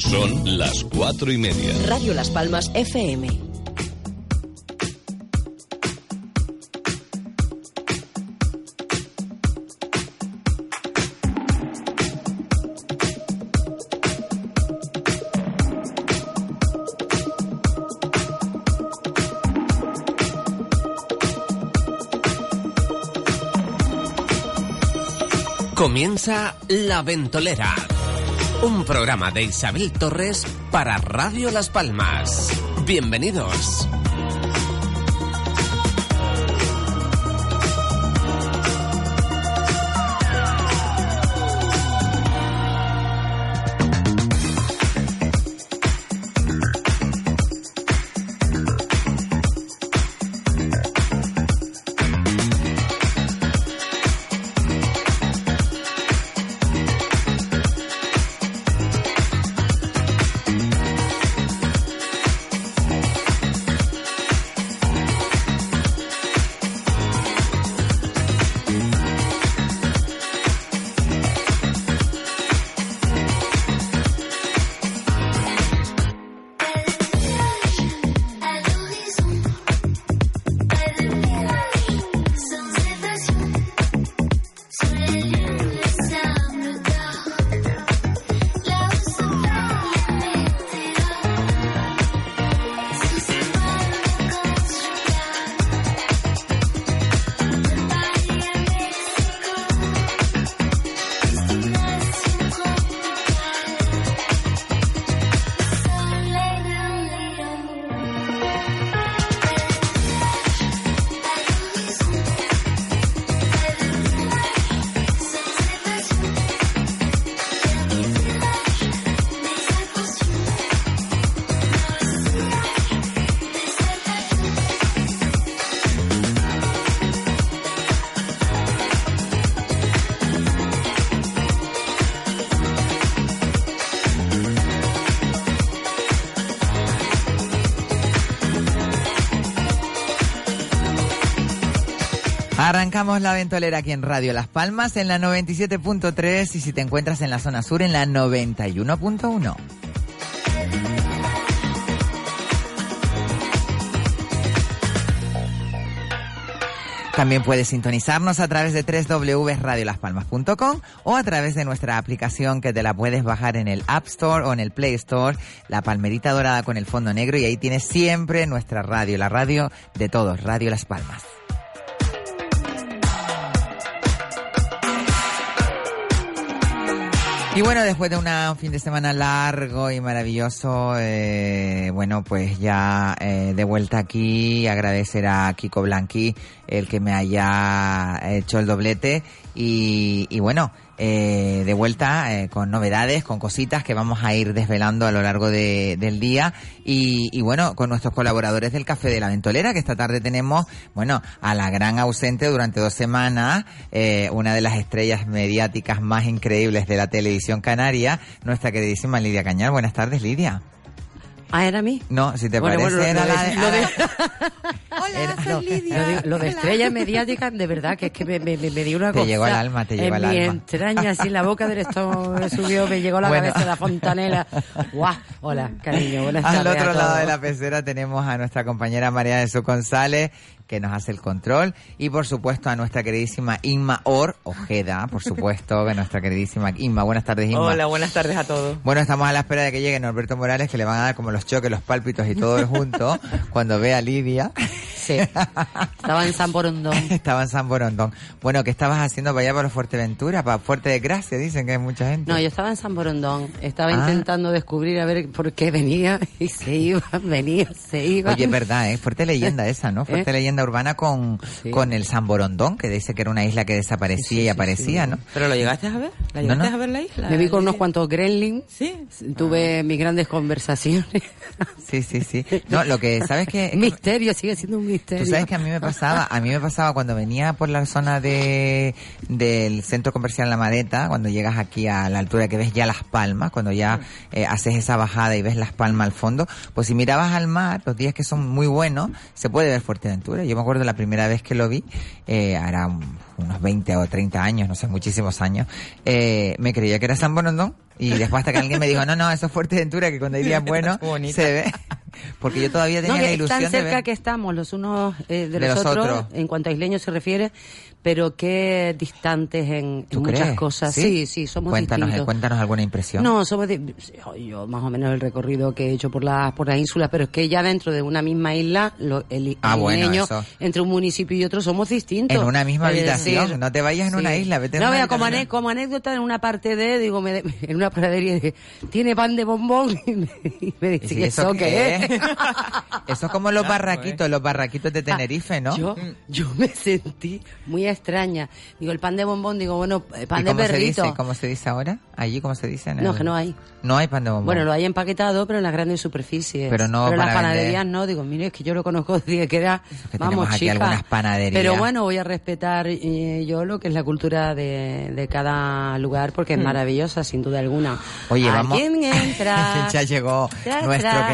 Son las cuatro y media. Radio Las Palmas FM. Comienza La Ventolera un programa de Isabel Torres para Radio Las Palmas. Bienvenidos. Arrancamos la ventolera aquí en Radio Las Palmas en la 97.3 y si te encuentras en la zona sur en la 91.1. También puedes sintonizarnos a través de www.radiolaspalmas.com o a través de nuestra aplicación que te la puedes bajar en el App Store o en el Play Store, la palmerita dorada con el fondo negro y ahí tienes siempre nuestra radio, la radio de todos, Radio Las Palmas. Y bueno, después de un fin de semana largo y maravilloso, eh, bueno, pues ya eh, de vuelta aquí, agradecer a Kiko Blanqui el que me haya hecho el doblete. Y, y bueno, eh, de vuelta eh, con novedades, con cositas que vamos a ir desvelando a lo largo de, del día y, y, bueno, con nuestros colaboradores del Café de la Ventolera, que esta tarde tenemos, bueno, a la gran ausente durante dos semanas, eh, una de las estrellas mediáticas más increíbles de la televisión canaria, nuestra queridísima Lidia Cañar. Buenas tardes, Lidia. Ah, ¿era a mí? No, si te parece, era la de... Hola, soy Lidia. Lo de, estrella mediática, de verdad, que es que me, me, me dio una cosa. Te llegó al alma, te llegó al alma. En mi entraña, así en la boca del estómago me subió, me llegó la cabeza de la fontanela. ¡Guau! Hola, cariño, buenas tardes Al otro lado de la pecera tenemos a nuestra compañera María Jesús González, que nos hace el control, y por supuesto a nuestra queridísima Inma Or, Ojeda, por supuesto, que nuestra queridísima Inma. Buenas tardes, Inma. Hola, buenas tardes a todos. Bueno, estamos a la espera de que llegue Norberto Morales, que le van a dar como los choques, los pálpitos y todo junto, cuando vea a Lidia. Sí, estaba en San Borondón. estaba en San Borondón. Bueno, ¿qué estabas haciendo para allá, para Fuerteventura? Para Fuerte de Gracia, dicen que hay mucha gente. No, yo estaba en San Borondón. Estaba Ah. intentando descubrir a ver por qué venía y se iba, venía, se iba. Oye, es verdad, ¿eh? Fuerte leyenda esa, ¿no? Fuerte ¿Eh? leyenda leyenda urbana con, con el San Borondón, que dice que era una isla que desaparecía y aparecía, ¿no? ¿Pero lo llegaste a ver? ¿La No, llegaste no. a ver la isla? Me vi con unos cuantos gremlins. Sí. Tuve mis grandes conversaciones. Sí, sí, sí. No, lo que, ¿sabes? Un misterio, sigue siendo un misterio. Tú sabes que a mí me pasaba, a mí me pasaba cuando venía por la zona de del centro comercial La Madeta, cuando llegas aquí a la altura que ves ya Las Palmas, cuando ya eh, haces esa bajada y ves Las Palmas al fondo, pues si mirabas al mar, los días que son muy buenos, se puede ver Fuerteventura. Yo me acuerdo la primera vez que lo vi, eh, unos 20 o 30 años, no sé, muchísimos años, eh, me creía que era San Borondón y después hasta que alguien me dijo, no, no, eso es Fuerteventura, que cuando hay días buenos se ve. Porque yo todavía tenía No, la ilusión tan de cerca ver. que estamos los unos eh, de, De los, los otros, otros. en cuanto a isleños se refiere, pero qué distantes en, en ¿Tú muchas cosas. Sí, sí, somos cuéntanos, distintos. cuéntanos alguna impresión. No, somos di- yo más o menos el recorrido que he hecho por las por las islas, pero es que ya dentro de una misma isla, lo- el, Ah, el bueno, isleño, entre un municipio y otro somos distintos. En una misma habitación, decir, no te vayas en una isla, vete No, vea, como, ane- como anécdota, en una parte de, digo, me de- en una panadería, dije, tiene pan de bombón, y me, y me dice, Sí, ¿y ¿eso qué es? Eso es como los barraquitos, los barraquitos de Tenerife, ¿no? Ah, Yo, yo me sentí muy extraña. Digo, el pan de bombón, digo, bueno, eh, pan ¿Y de cómo se perrito. dice? ¿Cómo se dice ahora? ¿Allí cómo se dice? En No, el- que no hay. No hay pan de bombón. Bueno, lo hay empaquetado, pero en las grandes superficies. Pero no en las panaderías vender. no. Digo, mire, es que yo lo conozco desde que era, que vamos, aquí chica. algunas panaderías. Pero bueno, voy a respetar eh, yo lo que es la cultura de, de cada lugar, porque es maravillosa, sin duda alguna. Oye, vamos. ¿Quién entra? ya llegó nuestro entra.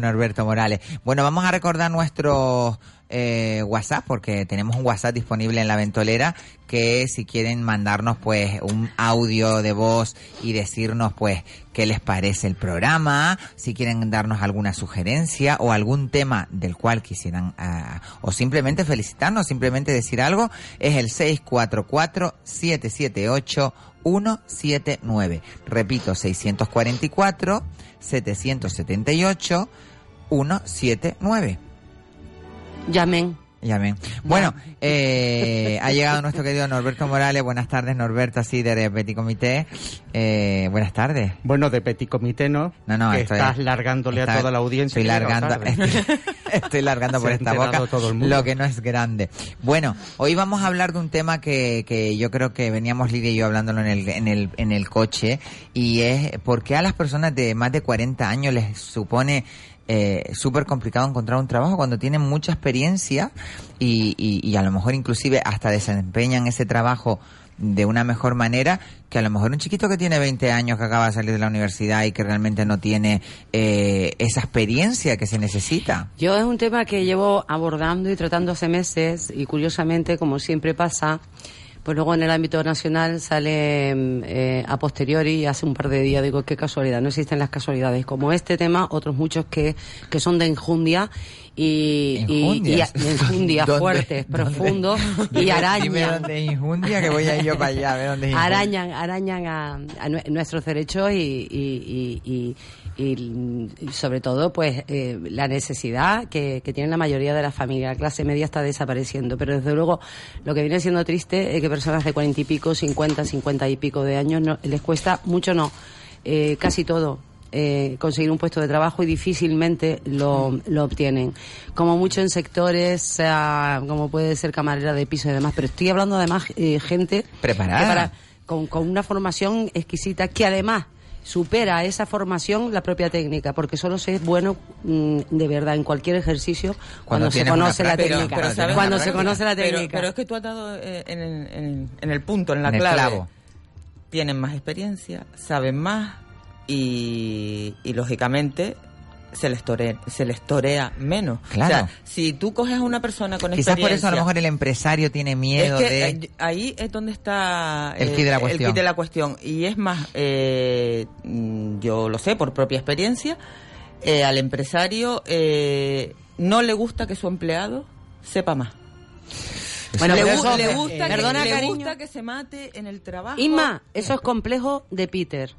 Norberto Morales. Bueno, vamos a recordar nuestro eh, WhatsApp, porque tenemos un WhatsApp disponible en la ventolera, que si quieren mandarnos pues un audio de voz y decirnos pues qué les parece el programa, si quieren darnos alguna sugerencia o algún tema del cual quisieran, ah, o simplemente felicitarnos, simplemente decir algo, es el 644 778 179. Repito, 644 778 179. Llamen. Llamen. Bueno, eh, ha llegado nuestro querido Norberto Morales. Buenas tardes, Norberto, así de Petit Comité. Eh, buenas tardes. Bueno, de Petit Comité no, No, no, que estoy- estás largándole está- a toda la audiencia. Estoy largando, estoy, estoy largando por esta boca todo el mundo. lo que no es grande. Bueno, hoy vamos a hablar de un tema que, que yo creo que veníamos Lidia y yo hablándolo en el, en el, en el coche y es por qué a las personas de más de 40 años les supone eh, súper complicado encontrar un trabajo cuando tienen mucha experiencia y, y, y a lo mejor inclusive hasta desempeñan ese trabajo de una mejor manera que a lo mejor un chiquito que tiene 20 años que acaba de salir de la universidad y que realmente no tiene eh, esa experiencia que se necesita. Yo es un tema que llevo abordando y tratando hace meses y curiosamente, como siempre pasa, pues luego en el ámbito nacional sale mm, eh, a posteriori hace un par de días digo qué casualidad, no existen las casualidades como este tema, otros muchos que, que son de enjundia y, y, y, ¿Dónde? fuertes, ¿Dónde? profundos y arañan. Dime dónde es Injundia, que voy a ir yo para allá a ver dónde es arañan, arañan a, a nue- nuestros derechos y, y, y, y- y, y sobre todo pues eh, la necesidad que, que tienen la mayoría de las familias. La clase media está desapareciendo, pero desde luego lo que viene siendo triste es que personas de cuarenta y pico, cincuenta, cincuenta y pico de años no, les cuesta mucho, no, eh, casi todo. Eh, conseguir un puesto de trabajo y difícilmente lo, lo obtienen. Como mucho en sectores, ah, como puede ser camarera de piso y demás, pero estoy hablando además eh, gente Preparada. para- con, con una formación exquisita que además supera esa formación la propia técnica, porque solo se es bueno mm, de verdad en cualquier ejercicio cuando, se conoce la técnica. Pero- pero ¿sabes cuando se conoce la técnica. pero es que tú has dado eh, en, el, en el- en el punto, en la En el clave. clavo. Tienen más experiencia, saben más y, y lógicamente se les, torea, se les torea menos. Claro. O sea, si tú coges a una persona con Quizás por eso a lo experiencia- mejor el empresario tiene miedo es que de... eh, ahí es donde está El quid de la cuestión. quid de la cuestión. Y es más, eh, mm, yo lo sé por propia experiencia, eh, al empresario eh, no le gusta que su empleado sepa más. Bueno, le, eso- eh, gusta, perdona, que, le gusta que se mate en el trabajo. Isma, eso es complejo de Peter.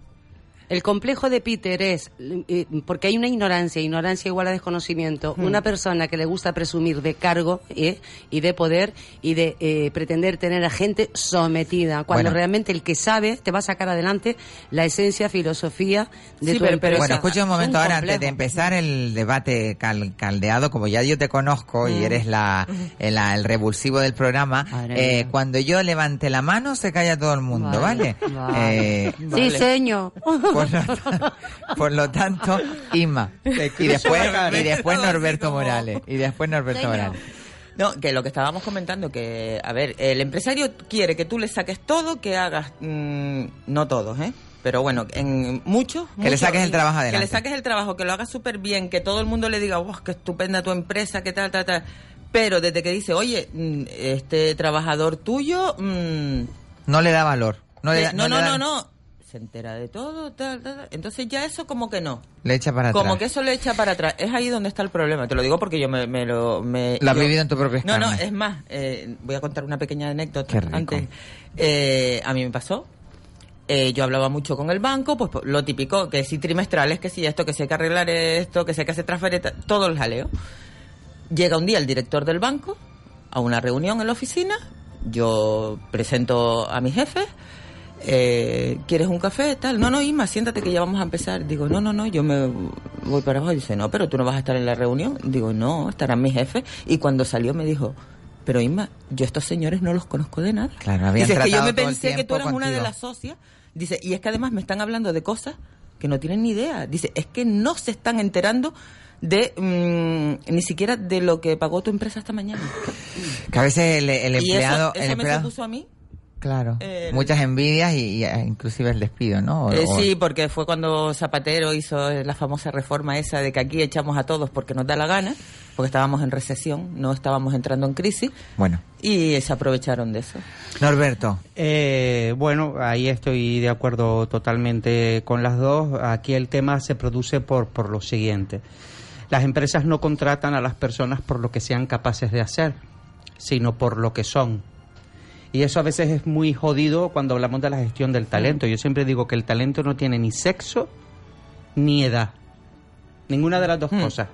El complejo de Peter es, eh, porque hay una ignorancia, ignorancia igual a desconocimiento, Hmm. una persona que le gusta presumir de cargo eh, y de poder y de eh, pretender tener a gente sometida, cuando Bueno. realmente el que sabe te va a sacar adelante la esencia, filosofía de Sí, tu pero- pero empresa. Bueno, escucha un momento ahora antes de empezar el debate cal- caldeado, como ya yo te conozco y eres la, el, el revulsivo del programa, eh, cuando yo levante la mano se calla todo el mundo, ¿vale? Vale, vale. Eh, Sí, señor. Por, lo, por lo tanto, Inma. Y después, y después Norberto Morales. Y después Norberto Señor. Morales. No, que lo que estábamos comentando, que, a ver, el empresario quiere que tú le saques todo, que hagas, mm, no todos, ¿eh? Pero bueno, en muchos... Que le saques el trabajo Que adelante. le saques el trabajo, que lo hagas súper bien, que todo el mundo le diga, wow, qué estupenda tu empresa, qué tal, tal, tal. Pero desde que dice, oye, mm, este trabajador tuyo... mm, No le da valor. No, le da- no, le no, da- no, no, se entera de todo, tal, tal, tal. Entonces ya eso como que no. Le echa para Como atrás. que eso le echa para atrás. Es ahí donde está el problema. Te lo digo porque yo me, me lo... Me, Lo has vivido en tu propia No, no, es más, eh, voy a contar una pequeña anécdota. Qué rico. Antes, Eh, a mí me pasó. Eh, yo hablaba mucho con el banco, pues lo típico, que si trimestrales, que si esto, que si hay que arreglar esto, que si hay que hacer transferencia, todo el jaleo. Llega un día el director del banco a una reunión en la oficina, yo presento a mi jefe, eh, ¿quieres un café? Tal, no, no, Isma, siéntate que ya vamos a empezar. Digo, no, no, no, yo me voy para abajo. Dice, no, pero tú no vas a estar en la reunión. Digo, no, estarán mis jefes. Y cuando salió me dijo, pero Isma, yo estos señores no los conozco de nada. Claro, habían Dice, es que yo me pensé que tú eras una de las socias. Dice, y es que además me están hablando de cosas que no tienen ni idea. Dice, es que no se están enterando de mm, ni siquiera de lo que pagó tu empresa esta mañana. Que a veces el, el y empleado... eso, el eso me supuso a mí claro. el- Muchas envidias y, y, eh, inclusive el despido, ¿no? O- Eh, o- sí, porque fue cuando Zapatero hizo la famosa reforma esa de que aquí echamos a todos porque nos da la gana, porque estábamos en recesión, no estábamos entrando en crisis, Bueno, y se aprovecharon de eso. Norberto. Eh, bueno, ahí estoy de acuerdo totalmente con las dos. Aquí el tema se produce por, por lo siguiente. Las empresas no contratan a las personas por lo que sean capaces de hacer, sino por lo que son. Y eso a veces es muy jodido cuando hablamos de la gestión del talento. Yo siempre digo que el talento no tiene ni sexo ni edad. Ninguna de las dos cosas.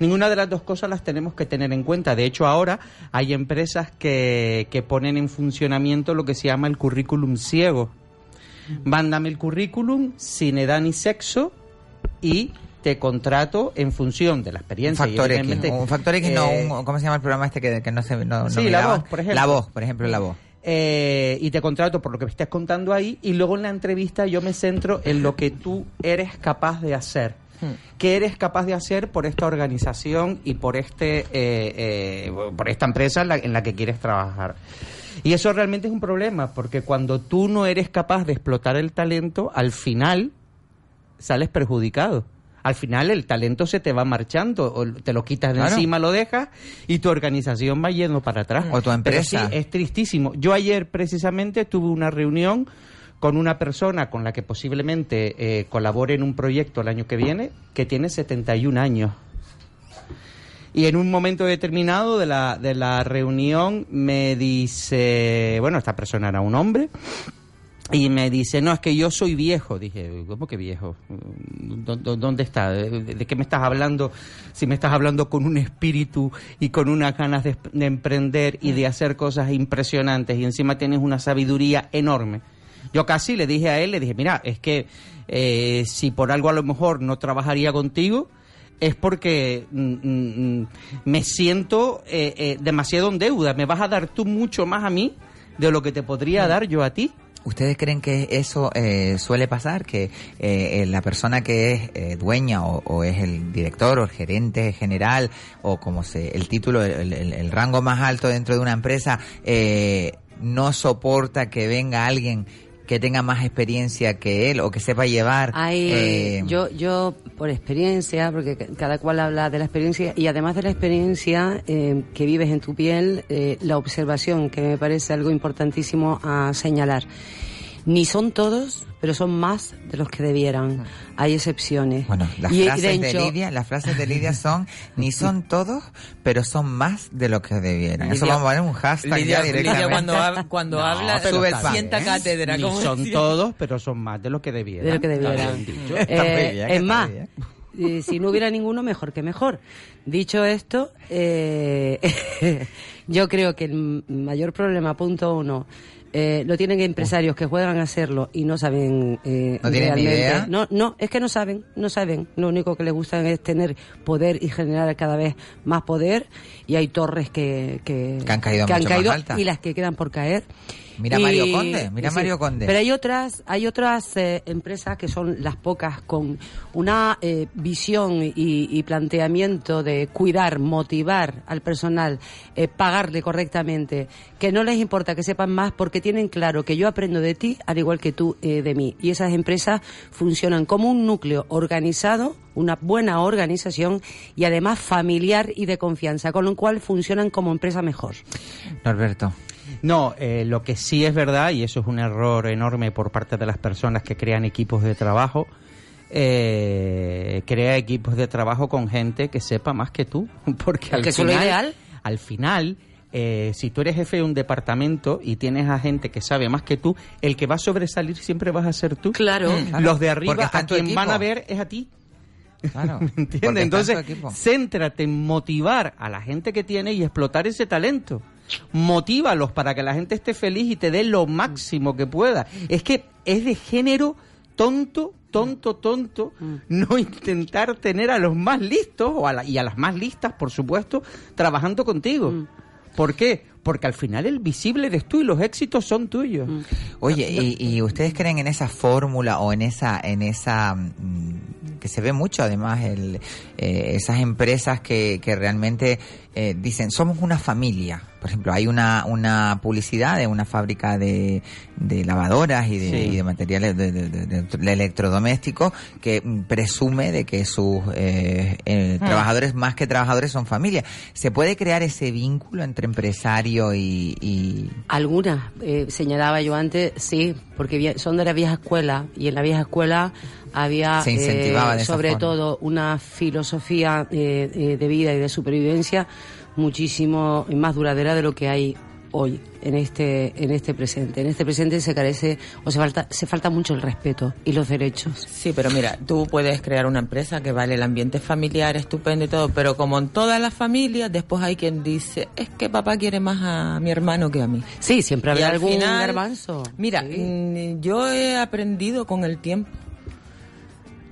Ninguna de las dos cosas las tenemos que tener en cuenta. De hecho, ahora hay empresas que, que ponen en funcionamiento lo que se llama el currículum ciego. Mándame el currículum sin edad ni sexo y te contrato en función de la Un experiencia. y factor X. Un factor X, eh, no, un- ¿cómo se llama el programa este que, que no se no, no Sí, La miraba? Voz, por ejemplo. La voz, por ejemplo, la voz. Eh, y te contrato por lo que me estés contando ahí y luego en la entrevista yo me centro en lo que tú eres capaz de hacer. ¿Qué eres capaz de hacer por esta organización y por este eh, eh, por esta empresa en la, en la que quieres trabajar? Y eso realmente es un problema, porque cuando tú no eres capaz de explotar el talento, al final sales perjudicado. Al final el talento se te va marchando, o te lo quitas de Claro. encima, lo dejas y tu organización va yendo para atrás. O tu Pero empresa. sí, es tristísimo. Yo ayer precisamente tuve una reunión con una persona con la que posiblemente eh, colabore en un proyecto el año que viene, que tiene 71 años. Y en un momento determinado de la, de la reunión me dice, bueno, esta persona era un hombre, y me dice, no, es que yo soy viejo. Dije, ¿cómo que viejo? ¿Dó- dó- ¿Dónde está? ¿De, qué me estás hablando? Si me estás hablando con un espíritu y con unas ganas de, de emprender y de hacer cosas impresionantes y encima tienes una sabiduría enorme. Yo casi le dije a él, le dije, mira, es que eh, si por algo a lo mejor no trabajaría contigo, es porque mm, mm, mm, me siento eh, eh, demasiado en deuda. Me vas a dar tú mucho más a mí de lo que te podría dar yo a ti. ¿Ustedes creen que eso eh, suele pasar? Que eh, eh, la persona que es eh, dueña o, es el director o el gerente general o como se el título, el, el- el rango más alto dentro de una empresa eh, no soporta que venga alguien que tenga más experiencia que él o que sepa llevar. Hay, eh, yo, yo, por experiencia, porque ca- cada cual habla de la experiencia, y además de la experiencia eh, que vives en tu piel, eh, la observación, que me parece algo importantísimo a señalar. Ni son todos pero son más de los que debieran. Hay excepciones. Bueno, las Y- frases de, hecho- Lidia, las frases de Lidia son ni son todos, pero son más de lo que debieran. Eso Lidia- vamos a poner un hashtag Lidia, ya directamente. Lidia cuando, hab- cuando No, habla pero sube el está pan, sienta ¿eh? cátedra. Ni son decía. todos, pero son más de lo que debieran. de lo que debieran. dicho. Eh, bien, es más, eh, si no hubiera ninguno, mejor que mejor. Dicho esto, eh, yo creo que el mayor problema, punto uno, eh, lo tienen empresarios que juegan a hacerlo y no saben eh, ¿No tienen ni realmente. idea? No, no, es que no saben, no saben. Lo único que les gusta es tener poder y generar cada vez más poder. Y hay torres que, que, Que han caído mucho más altas. y las que quedan por caer. Mira Y- Mario Conde, mira sí, Mario Conde. Pero hay otras, hay otras eh, empresas que son las pocas con una eh, visión y, y planteamiento de cuidar, motivar al personal, eh, pagarle correctamente, que no les importa que sepan más porque tienen claro que yo aprendo de ti al igual que tú eh, de mí. Y esas empresas funcionan como un núcleo organizado, una buena organización y además familiar y de confianza, con lo cual funcionan como empresa mejor. Norberto. No, eh, lo que sí es verdad, y eso es un error enorme por parte de las personas que crean equipos de trabajo, eh, crea equipos de trabajo con gente que sepa más que tú. Porque al que es final, ideal. Al final, eh, si tú eres jefe de un departamento y tienes a gente que sabe más que tú, el que va a sobresalir siempre vas a ser tú. Claro. Claro, Los de arriba a quien van a ver es a ti. Claro. ¿Me entiendes? Entonces, céntrate en motivar a la gente que tiene y explotar ese talento. Motívalos para que la gente esté feliz y te dé lo máximo que pueda. Es que es de género tonto, tonto, tonto, no intentar tener a los más listos o a la- y a las más listas, por supuesto, trabajando contigo. ¿Por qué? Porque al final el visible eres tú y los éxitos son tuyos. Oye, ¿y, y ustedes creen en esa fórmula o en esa, en esa mm, que se ve mucho además, el, eh, esas empresas que, que realmente eh, dicen somos una familia? Por ejemplo, hay una, una publicidad de una fábrica de, de lavadoras y de, Sí. y de materiales de, electrodomésticos que mm, presume de que sus eh, eh, trabajadores más que trabajadores son familia. ¿Se puede crear ese vínculo entre empresario y, y Algunas, eh, señalaba yo antes, sí, porque son de la vieja escuela y en la vieja escuela había Se incentivaba eh, sobre forma. todo una filosofía eh, eh, de vida y de supervivencia muchísimo más duradera de lo que hay hoy en este en este presente. En este presente se carece o se falta se falta mucho el respeto y los derechos. Sí, pero mira, tú puedes crear una empresa que vale el ambiente familiar, estupendo y todo, pero como en todas las familias, después hay quien dice, es que papá quiere más a mi hermano que a mí. Sí, siempre Y habrá al algún final, garbanzo. Mira, Sí. mm, yo he aprendido con el tiempo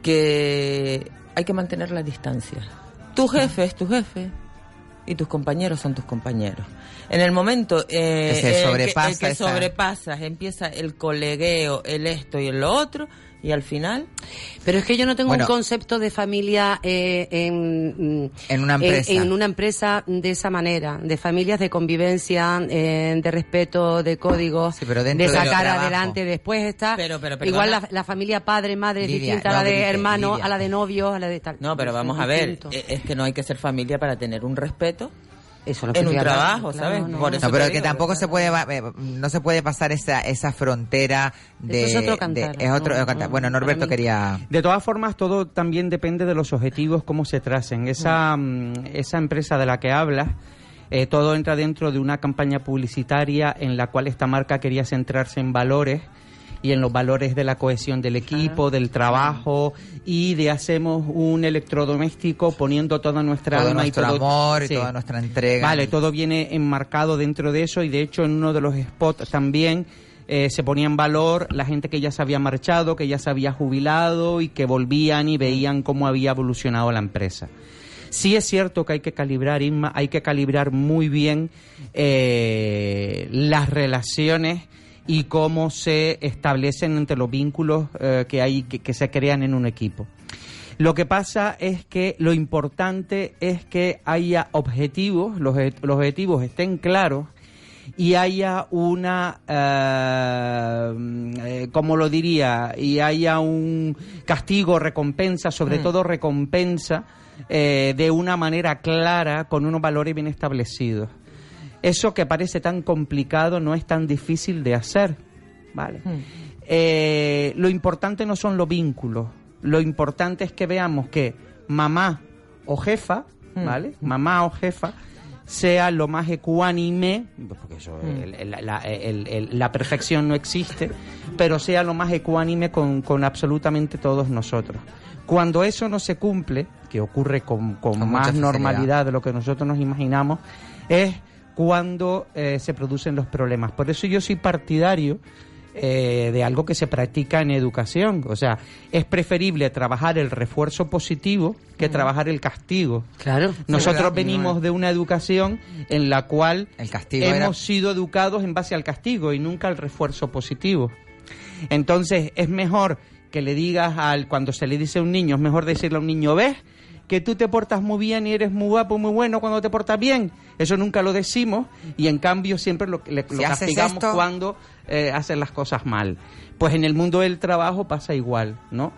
que hay que mantener la distancia. Tu jefe es tu jefe y tus compañeros son tus compañeros. En el momento eh, Que se en el sobrepasa el que sobrepasas, empieza el colegueo, el esto y el lo otro, y al final Pero es que yo no tengo Bueno. un concepto de familia eh, en, mm, En una empresa. En, una empresa de esa manera, de familias de convivencia, eh, de respeto, de códigos, Sí, pero dentro de sacar adelante. Después está Pero, pero, igual la, la familia padre, madre es Lidia, distinta a no la de grites, hermano, Lidia. a la de novio, a la de tal. No, pero vamos a ver, eh, es que no hay que ser familia para tener un respeto Eso es lo que en un trabajo, claro, ¿sabes? no. Por eso No, pero que digo, tampoco ¿verdad? se puede eh, no se puede pasar esa esa frontera de, Eso es otro de- cantar, es otro no, cantar. no, Bueno, Norberto mí. quería De todas formas, todo también depende de los objetivos, cómo se tracen. Esa, mm, esa empresa de la que hablas, eh, todo entra dentro de una campaña publicitaria en la cual esta marca quería centrarse en valores y en los valores de la cohesión del equipo, del trabajo y de hacemos un electrodoméstico poniendo toda nuestra todo alma nuestro y todo amor y toda nuestra entrega. Vale, todo viene enmarcado dentro de eso y de hecho en uno de los spots también eh, se ponía en valor la gente que ya se había marchado, que ya se había jubilado y que volvían y veían cómo había evolucionado la empresa. Sí es cierto que hay que calibrar, Inma, hay que calibrar muy bien eh, las relaciones y cómo se establecen entre los vínculos eh, que hay que, que se crean en un equipo. Lo que pasa es que lo importante es que haya objetivos, los, obje- los objetivos estén claros y haya una, eh, eh, como lo diría, y haya un castigo, recompensa, sobre todo recompensa, eh, de una manera clara, con unos valores bien establecidos. Eso que parece tan complicado no es tan difícil de hacer, ¿vale? eh, lo importante no son los vínculos, lo importante es que veamos que mamá o jefa, Mm. ¿vale? Mamá o jefa sea lo más ecuánime, porque eso, Mm. el- el- la, el- el- la perfección no existe, pero sea lo más ecuánime con, con absolutamente todos nosotros. Cuando eso no se cumple, que ocurre con, con Con más normalidad de lo que nosotros nos imaginamos, es cuando eh, se producen los problemas. Por eso yo soy partidario eh, de algo que se practica en educación. O sea, es preferible trabajar el refuerzo positivo que trabajar el castigo. Claro. Nosotros venimos de una educación en la cual El castigo hemos era- sido educados en base al castigo y nunca al refuerzo positivo. Entonces, es mejor que le digas al cuando se le dice a un niño, es mejor decirle a un niño, ¿ves? Que tú te portas muy bien y eres muy guapo, muy bueno cuando te portas bien. Eso nunca lo decimos y en cambio siempre lo, le- Si castigamos esto- cuando eh, hacen las cosas mal. Pues en el mundo del trabajo pasa igual, ¿no?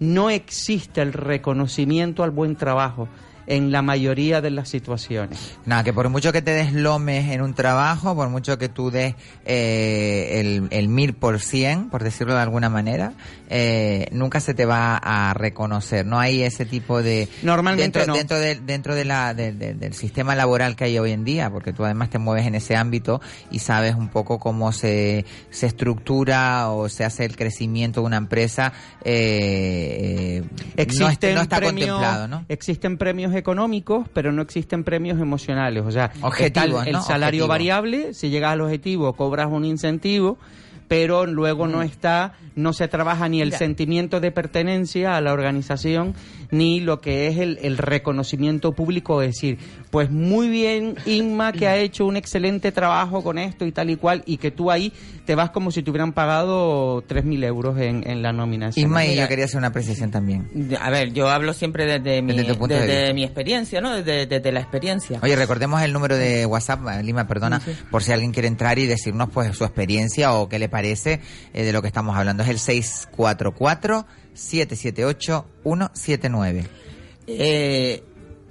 No existe el reconocimiento al buen trabajo en la mayoría de las situaciones. Nada, que por mucho que te deslomes en un trabajo, por mucho que tú des eh, el, el mil por cien, por decirlo de alguna manera, eh, nunca se te va a reconocer. No hay ese tipo de... Normalmente dentro, no. Dentro, de- dentro de la, de- de- del sistema laboral que hay hoy en día, porque tú además te mueves en ese ámbito y sabes un poco cómo se, se estructura o se hace el crecimiento de una empresa. Eh, eh, no, Existen no está premios, contemplado, ¿no? Existen premios económicos, pero no existen premios emocionales. O sea, Objetivos, el, el ¿no? salario Objetivo. variable, si llegas al objetivo cobras un incentivo, pero luego no está, no se trabaja ni el Mira. sentimiento de pertenencia a la organización, ni lo que es el, el reconocimiento público, es decir, pues muy bien Inma que ha hecho un excelente trabajo con esto y tal y cual, y que tú ahí te vas como si te hubieran pagado 3.000 euros en, en la nominación. Isma y yo quería hacer una precisión también. A ver, yo hablo siempre desde mi, Desde de desde mi experiencia, ¿no? Desde, la experiencia. Oye, recordemos el número de WhatsApp, Lima, perdona, por si alguien quiere entrar y decirnos pues su experiencia o qué le parece eh, de lo que estamos hablando. Es el 644-778-179. Eh,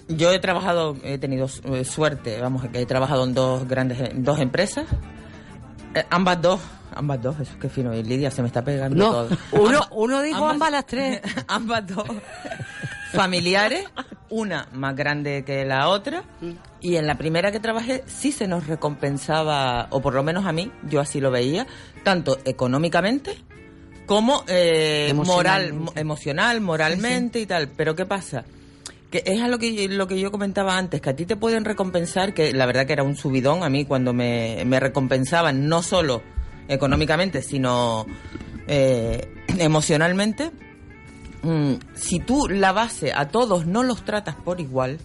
yo he trabajado, he tenido eh, suerte, vamos, que he trabajado en dos grandes, en dos empresas. Eh, ambas dos, ambas dos, eso es que fino, y Lidia se me está pegando No, todo. uno, Amba- uno dijo ambas las tres. ambas dos familiares, una más grande que la otra, y en la primera que trabajé sí se nos recompensaba, o por lo menos a mí, yo así lo veía, tanto económicamente como eh, moral, Emocionalmente. emocional, moralmente y tal. Pero ¿qué pasa? Que es a lo que, lo que yo comentaba antes, que a ti te pueden recompensar, que la verdad que era un subidón a mí cuando me, me recompensaban, no solo económicamente, sino eh, emocionalmente. Mm, si tú la base a todos no los tratas por igual,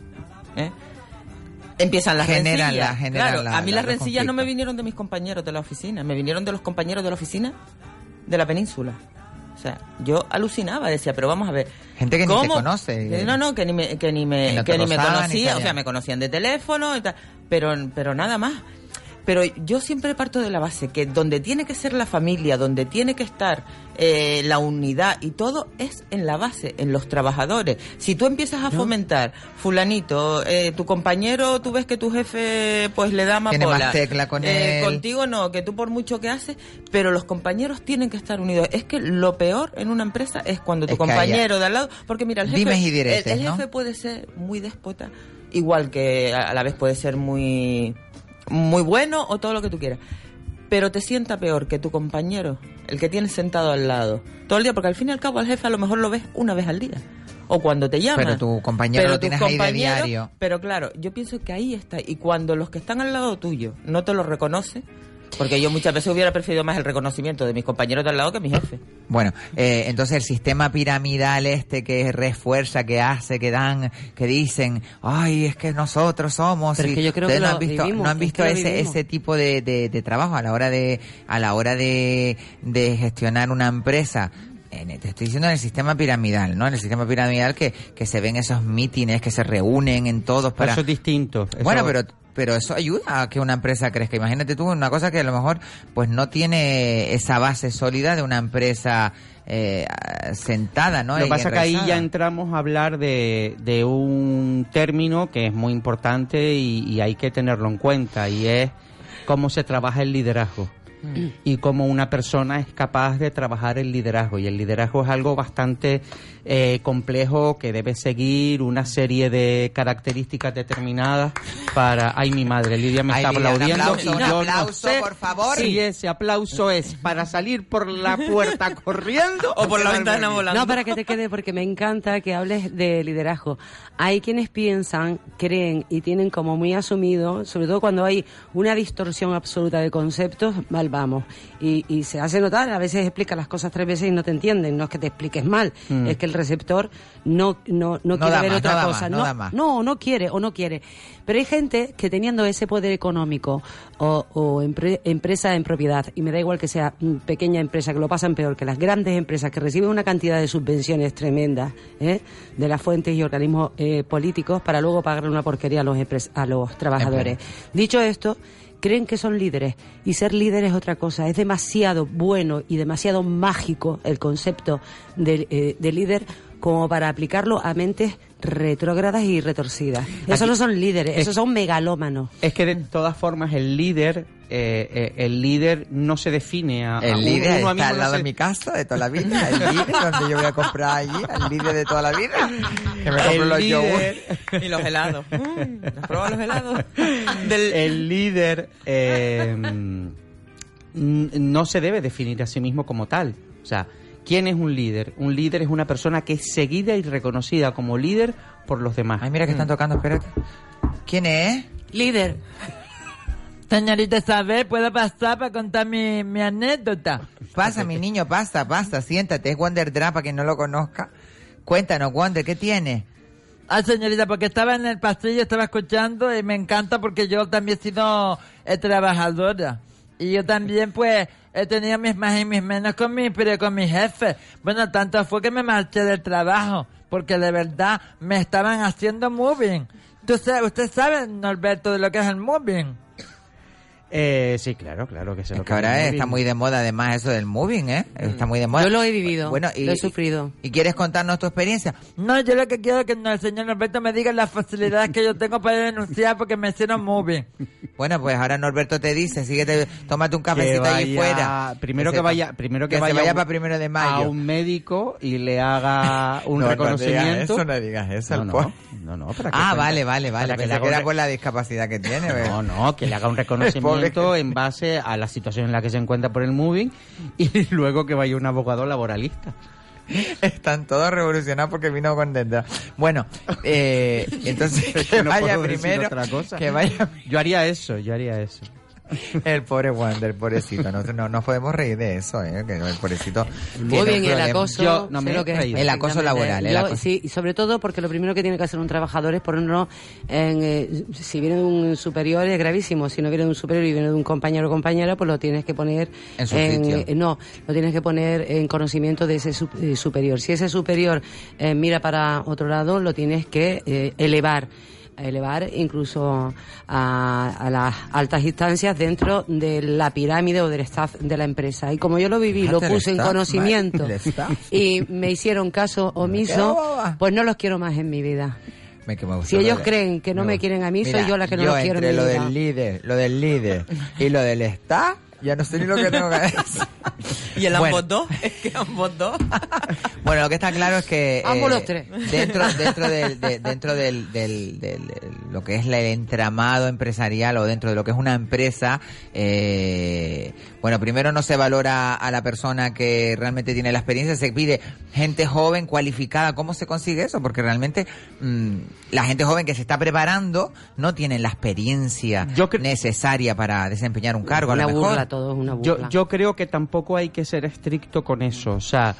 ¿eh? empiezan las Generan rencillas. la- generan Claro, la- a mí la- las rencillas no me vinieron de mis compañeros de la oficina, me vinieron de los compañeros de la oficina de la península. O sea, yo alucinaba, decía, pero vamos a ver. Gente que ni te conoce. Que No, no, que ni me, que ni Que me, no que ni me ni conocía, o sea, me conocían de teléfono y tal, pero, pero nada más. Pero yo siempre parto de la base que donde tiene que ser la familia, donde tiene que estar eh, la unidad y todo es en la base, en los trabajadores. Si tú empiezas a fomentar, fulanito, eh, tu compañero, tú ves que tu jefe pues le da más Tiene más tecla con Eh, él. Contigo no, que tú por mucho que haces, pero los compañeros tienen que estar unidos. Es que lo peor en una empresa es cuando tu Es que haya- compañero de al lado, porque mira, el jefe, Dimes y el- jefe puede ser muy déspota, igual que a la vez puede ser muy muy bueno o todo lo que tú quieras. Pero te sienta peor que tu compañero, el que tienes sentado al lado, todo el día, porque al fin y al cabo al jefe a lo mejor lo ves una vez al día. O cuando te llama. Pero tu compañero lo tus tienes ahí de diario. Pero claro, yo pienso que ahí está. Y cuando los que están al lado tuyo no te lo reconocen, porque yo muchas veces hubiera preferido más el reconocimiento de mis compañeros de al lado que mi jefe. Bueno, eh, entonces el sistema piramidal este que refuerza, que hace, que dan, que dicen, ay, es que nosotros somos. Pero y es que yo creo ustedes que no han visto, vivimos, no han es visto que ese, ese tipo de, de- de trabajo a la hora de, a la hora de, de gestionar una empresa. En- te estoy diciendo en el sistema piramidal, ¿no? En el sistema piramidal que, que se ven esos mítines, que se reúnen en todos para... eso es distinto. Eso- Bueno, pero pero eso ayuda a que una empresa crezca. Imagínate tú una cosa que a lo mejor pues no tiene esa base sólida de una empresa eh, sentada, ¿no? Lo que pasa es que ahí ya entramos a hablar de, de un término que es muy importante y, y hay que tenerlo en cuenta y es cómo se trabaja el liderazgo. Y cómo una persona es capaz de trabajar el liderazgo. Y el liderazgo es algo bastante eh, complejo que debe seguir una serie de características determinadas para... Ay, mi madre, Lidia me Ay, está Lidia, un aplaudiendo. aplauso, y un no aplauso, sé por favor. Si ese aplauso es para salir por la puerta corriendo O por la ventana volando. No, para que te quede, porque me encanta que hables de liderazgo. Hay quienes piensan, creen y tienen como muy asumido, sobre todo cuando hay una distorsión absoluta de conceptos, mal vamos. Y, y se hace notar, a veces explicas las cosas tres veces y no te entienden. No es que te expliques mal, es que el receptor no, no, no, quiere ver más, otra no cosa. más, no no, no quiere o no quiere. Pero hay gente que teniendo ese poder económico o, o empre- empresa en propiedad, y me da igual que sea mm, pequeña empresa, que lo pasan peor que las grandes empresas que reciben una cantidad de subvenciones tremendas ¿eh? de las fuentes y organismos eh, políticos para luego pagarle una porquería a los, a los trabajadores. Dicho esto, creen que son líderes y ser líder es otra cosa. Es demasiado bueno y demasiado mágico el concepto de, eh, de líder como para aplicarlo a mentes retrógradas y retorcidas. Esos Aquí- no son líderes, es- esos son megalómanos. Es que de todas formas el líder, eh, eh, el líder no se define a, El líder uno está al no lado se- de mi casa de toda la vida. El líder donde yo voy a comprar allí. El líder de toda la vida. Que me compro el los líder, yogur. Y los helados. Mm, ¿Has probado los helados? Del... el líder eh, no se debe definir a sí mismo como tal. O sea, ¿quién es un líder? Un líder es una persona que es seguida y reconocida como líder por los demás. Ay, mira que están tocando, espérate. ¿Quién es? Líder. Señorita Isabel, ¿puedo pasar para contar mi, mi anécdota? Pasa, mi niño, pasa, pasa, siéntate. Es Wonder Dra, para quien no lo conozca. Cuéntanos, Wonder, ¿qué tiene? Ah, señorita, porque estaba en el pasillo, estaba escuchando y me encanta porque yo también he sido eh, trabajadora. Y yo también, pues, he tenido mis más y mis menos con mi, pero con mi jefe. Bueno, tanto fue que me marché del trabajo, porque de verdad me estaban haciendo moving. ¿Tú sabes, ¿Usted sabe, Norberto, de lo que es el moving? Eh, sí, claro, claro que se Es lo que ahora está muy de moda además eso del moving, ¿eh? Está muy de moda. Yo lo he vivido, Bueno, y, lo he sufrido. ¿Y quieres contarnos tu experiencia? No, yo lo que quiero es que no, el señor Norberto me diga las facilidades que yo tengo para denunciar porque me hicieron moving. Bueno, pues ahora Norberto te dice, síguete, tómate un cafecito ahí vaya- fuera. Primero que, vaya, primero que, que se vaya, vaya a un- para primero de a mayo. un médico y le haga un No, no reconocimiento. digas eso, no digas eso, No, no, no, no, para que Ah, cuente- vale, vale, vale. para que Pensé era por la discapacidad que tiene. No, no, que le haga un reconocimiento Pobre. en base a la situación en la que se encuentra por el moving y luego que vaya un abogado laboralista. Están todos revolucionados porque vino con dentro. Bueno, eh, entonces Es que no vaya primero, otra cosa. que vaya Yo haría eso, yo haría eso. el pobre Wander, pobrecito. No, no, no podemos reír de eso, ¿eh? que el pobrecito. Muy bien, y el acoso. Yo no sé me lo he que es reído. El acoso laboral, el Yo- acoso. Sí, y sobre todo porque lo primero que tiene que hacer un trabajador es ponerlo en. eh, si viene de un superior es gravísimo. Si no viene de un superior y viene de un compañero o compañera, pues lo tienes que poner. En su sitio. eh, no, lo tienes que poner en conocimiento de ese su- eh, superior. Si ese superior eh, mira para otro lado, lo tienes que eh, elevar elevar incluso a, a las altas instancias dentro de la pirámide o del staff de la empresa. Y como yo lo viví, lo puse en staff, conocimiento staff. y me hicieron caso omiso, pues no los quiero más en mi vida. Me- Si lo ellos de- creen que no me quieren a mí, soy yo la que no yo los quiero en entre mi lo vida. del líder, lo del líder y lo del está, ya no sé ni lo que tengo que decir. Y el Bueno. ambos dos, es que ambos dos. Bueno, lo que está claro es que Ambos los tres. dentro dentro del de- dentro del, del, del- del- lo que es el entramado empresarial o dentro de lo que es una empresa, eh, bueno, primero no se valora a la persona que realmente tiene la experiencia, se pide gente joven cualificada. ¿Cómo se consigue eso? Porque realmente mm, la gente joven que se está preparando no tiene la experiencia Yo necesaria para desempeñar un cargo. a lo mejor. Burla, todo es una burla. Yo, yo creo que tampoco hay que ser estricto con eso. O sea,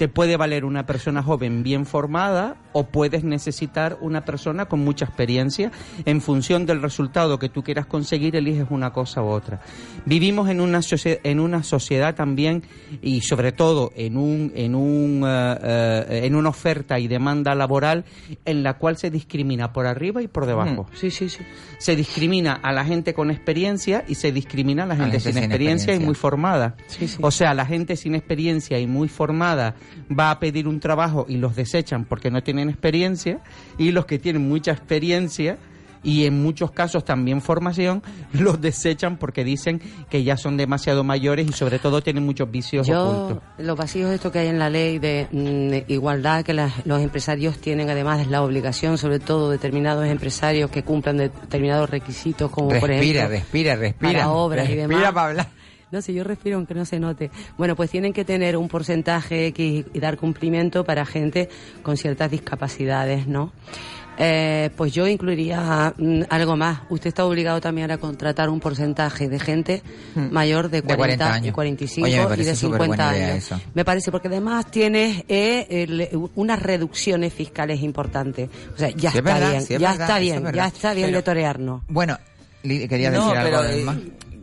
te puede valer una persona joven bien formada o puedes necesitar una persona con mucha experiencia. En función del resultado que tú quieras conseguir, eliges una cosa u otra. Vivimos en una, en una sociedad también y sobre todo en, un, en, un, eh, eh, en una oferta y demanda laboral en la cual se discrimina por arriba y por debajo Sí, sí, sí. se discrimina a la gente con experiencia y se discrimina a la gente, gente sin, sin experiencia, y muy formada. O sea, la gente sin experiencia y muy formada va a pedir un trabajo y los desechan porque no tienen experiencia y los que tienen mucha experiencia y en muchos casos también formación, los desechan porque dicen que ya son demasiado mayores y sobre todo tienen muchos vicios Yo, ocultos. los vacíos estos que hay en la ley de mm, igualdad que las- los empresarios tienen además la obligación, sobre todo determinados empresarios que cumplan determinados requisitos, como por Respira, ejemplo respira, respira. para obras y Respira demás. para hablar. No sé, yo respiro aunque no se note. Bueno, pues tienen que tener un porcentaje X y dar cumplimiento para gente con ciertas discapacidades, ¿no? Eh, pues yo incluiría mm, algo más. Usted está obligado también a contratar un porcentaje de gente mayor de Hmm. De 40, 40 años. y 45 Oye, me y de superbuena 50 idea años. eso. Me parece, porque además tienes eh, el- unas reducciones fiscales importantes. O sea, ya Sí, está verdad, bien, sí, es ya verdad, está bien, es ya está bien de torearnos. Bueno, quería No, decir algo pero, eh, más.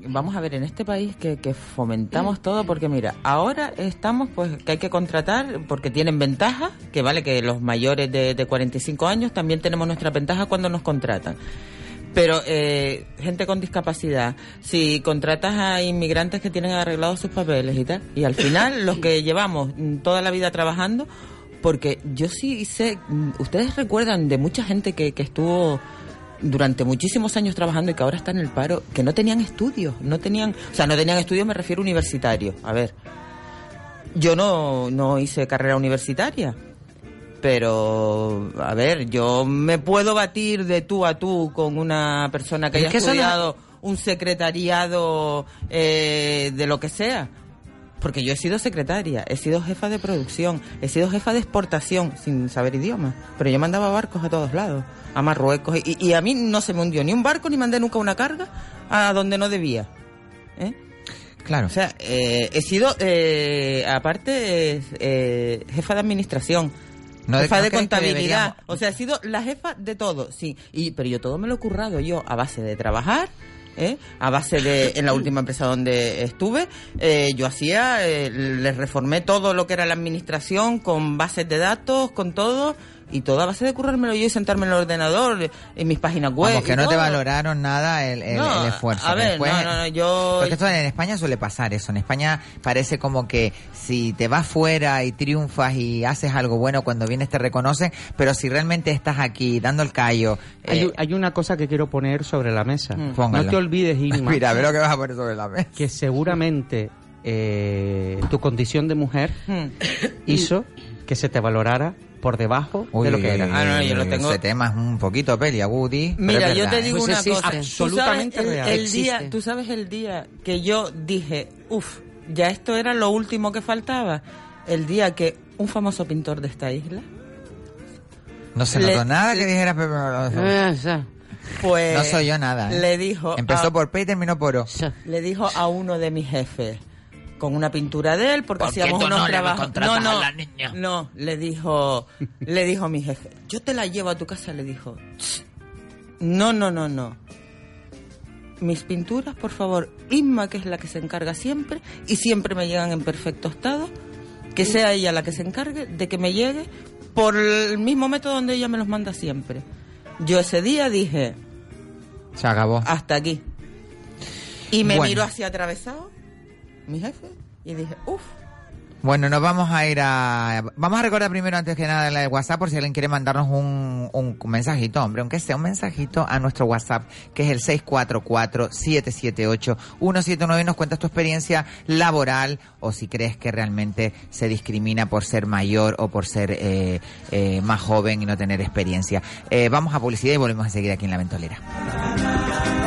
Vamos a ver, en este país que, que fomentamos todo, porque mira, ahora estamos pues que hay que contratar porque tienen ventaja, que vale que los mayores de, de 45 años también tenemos nuestra ventaja cuando nos contratan. Pero eh, gente con discapacidad, si contratas a inmigrantes que tienen arreglados sus papeles y tal, y al final los que llevamos toda la vida trabajando, porque yo sí sé, mm, ustedes recuerdan de mucha gente que, que estuvo durante muchísimos años trabajando y que ahora está en el paro, que no tenían estudios, no tenían, o sea, no tenían estudios, me refiero universitario. A ver, yo no, no hice carrera universitaria, pero, a ver, yo me puedo batir de tú a tú con una persona que Es haya que eso no- estudiado un secretariado eh, de lo que sea. Porque yo he sido secretaria, he sido jefa de producción, he sido jefa de exportación sin saber idioma. Pero yo mandaba barcos a todos lados, a Marruecos. Y, y a mí no se me hundió ni un barco ni mandé nunca una carga a donde no debía. ¿eh? Claro. O sea, eh, he sido, eh, aparte, eh, eh, jefa de administración. No de- jefa ¿no de que contabilidad. O sea, he sido la jefa de todo, sí. Y, pero yo todo me lo he currado yo a base de trabajar, ¿eh? a base de, en la última empresa donde estuve, eh, yo hacía, eh, les reformé todo lo que era la administración con bases de datos, con todo. Y todo a base de currármelo yo y sentarme en el ordenador, en mis páginas web. Vamos, que no te valoraron nada el, el- No, el esfuerzo. a ver, después- no, no, no, yo... Porque esto en España suele pasar eso. En España parece como que si te vas fuera y triunfas y haces algo bueno, cuando vienes te reconocen, pero si realmente estás aquí dando el callo... Hay, eh, hay una cosa que quiero poner sobre la mesa. Mm. Póngala. No te olvides, Inma, Mira, ve lo que vas a poner sobre la mesa. que seguramente eh, tu condición de mujer Hmm. hizo que se te valorara por debajo de lo que era. Ah, no, yo lo uy, tengo- Ese tema es un poquito peliagudi. Mira, es yo te ¿eh? digo Pues una existe. cosa. Absolutamente ¿Tú sabes real. el, día, tú sabes el día que yo dije, uff, ya esto era lo último que faltaba. El día que un famoso pintor de esta isla, No se le- notó nada que Pepe Moroso. Eh, pues No soy yo nada. ¿eh? le dijo, Empezó a, por P y terminó por O. le dijo a uno de mis jefes con una pintura de él porque ¿Por hacíamos no unos le trabajos. No, no, a la niña? no, le dijo, le dijo mi jefe, yo te la llevo a tu casa, le dijo. "Ch, No, no, no, no. Mis pinturas, por favor, Inma, que es la que se encarga siempre, y siempre me llegan en perfecto estado, que sea ella la que se encargue de que me llegue por el mismo método donde ella me los manda siempre. Yo ese día dije, Se acabó. hasta aquí. Y me Bueno. miró hacia atravesado, mi jefe, y dije, uff, Bueno, nos vamos a ir a... Vamos a recordar primero, antes que nada, la de WhatsApp, por si alguien quiere mandarnos un, un mensajito, hombre, aunque sea un mensajito a nuestro WhatsApp, que es el 644-778-179, y nos cuentas tu experiencia laboral, o si crees que realmente se discrimina por ser mayor o por ser eh, eh, más joven y no tener experiencia. Eh, vamos a publicidad y volvemos a seguir aquí en La Ventolera.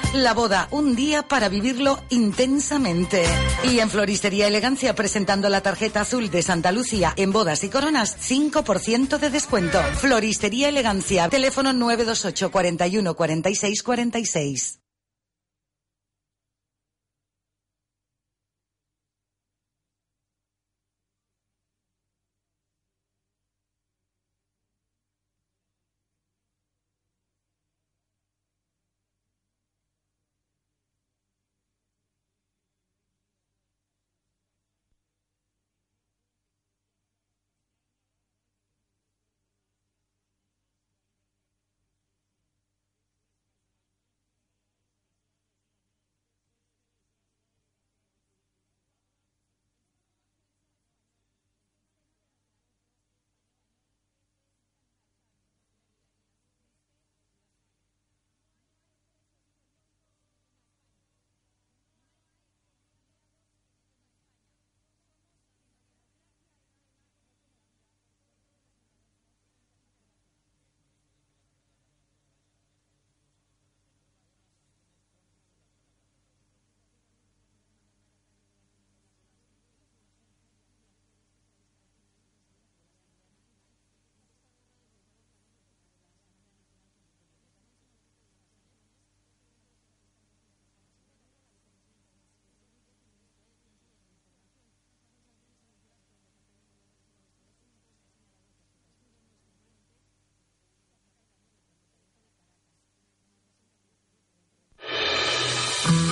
La boda, un día para vivirlo intensamente. Y en Floristería Elegancia presentando la tarjeta azul de Santa Lucía en bodas y coronas, 5% de descuento. Floristería Elegancia, teléfono 928 41 46 46.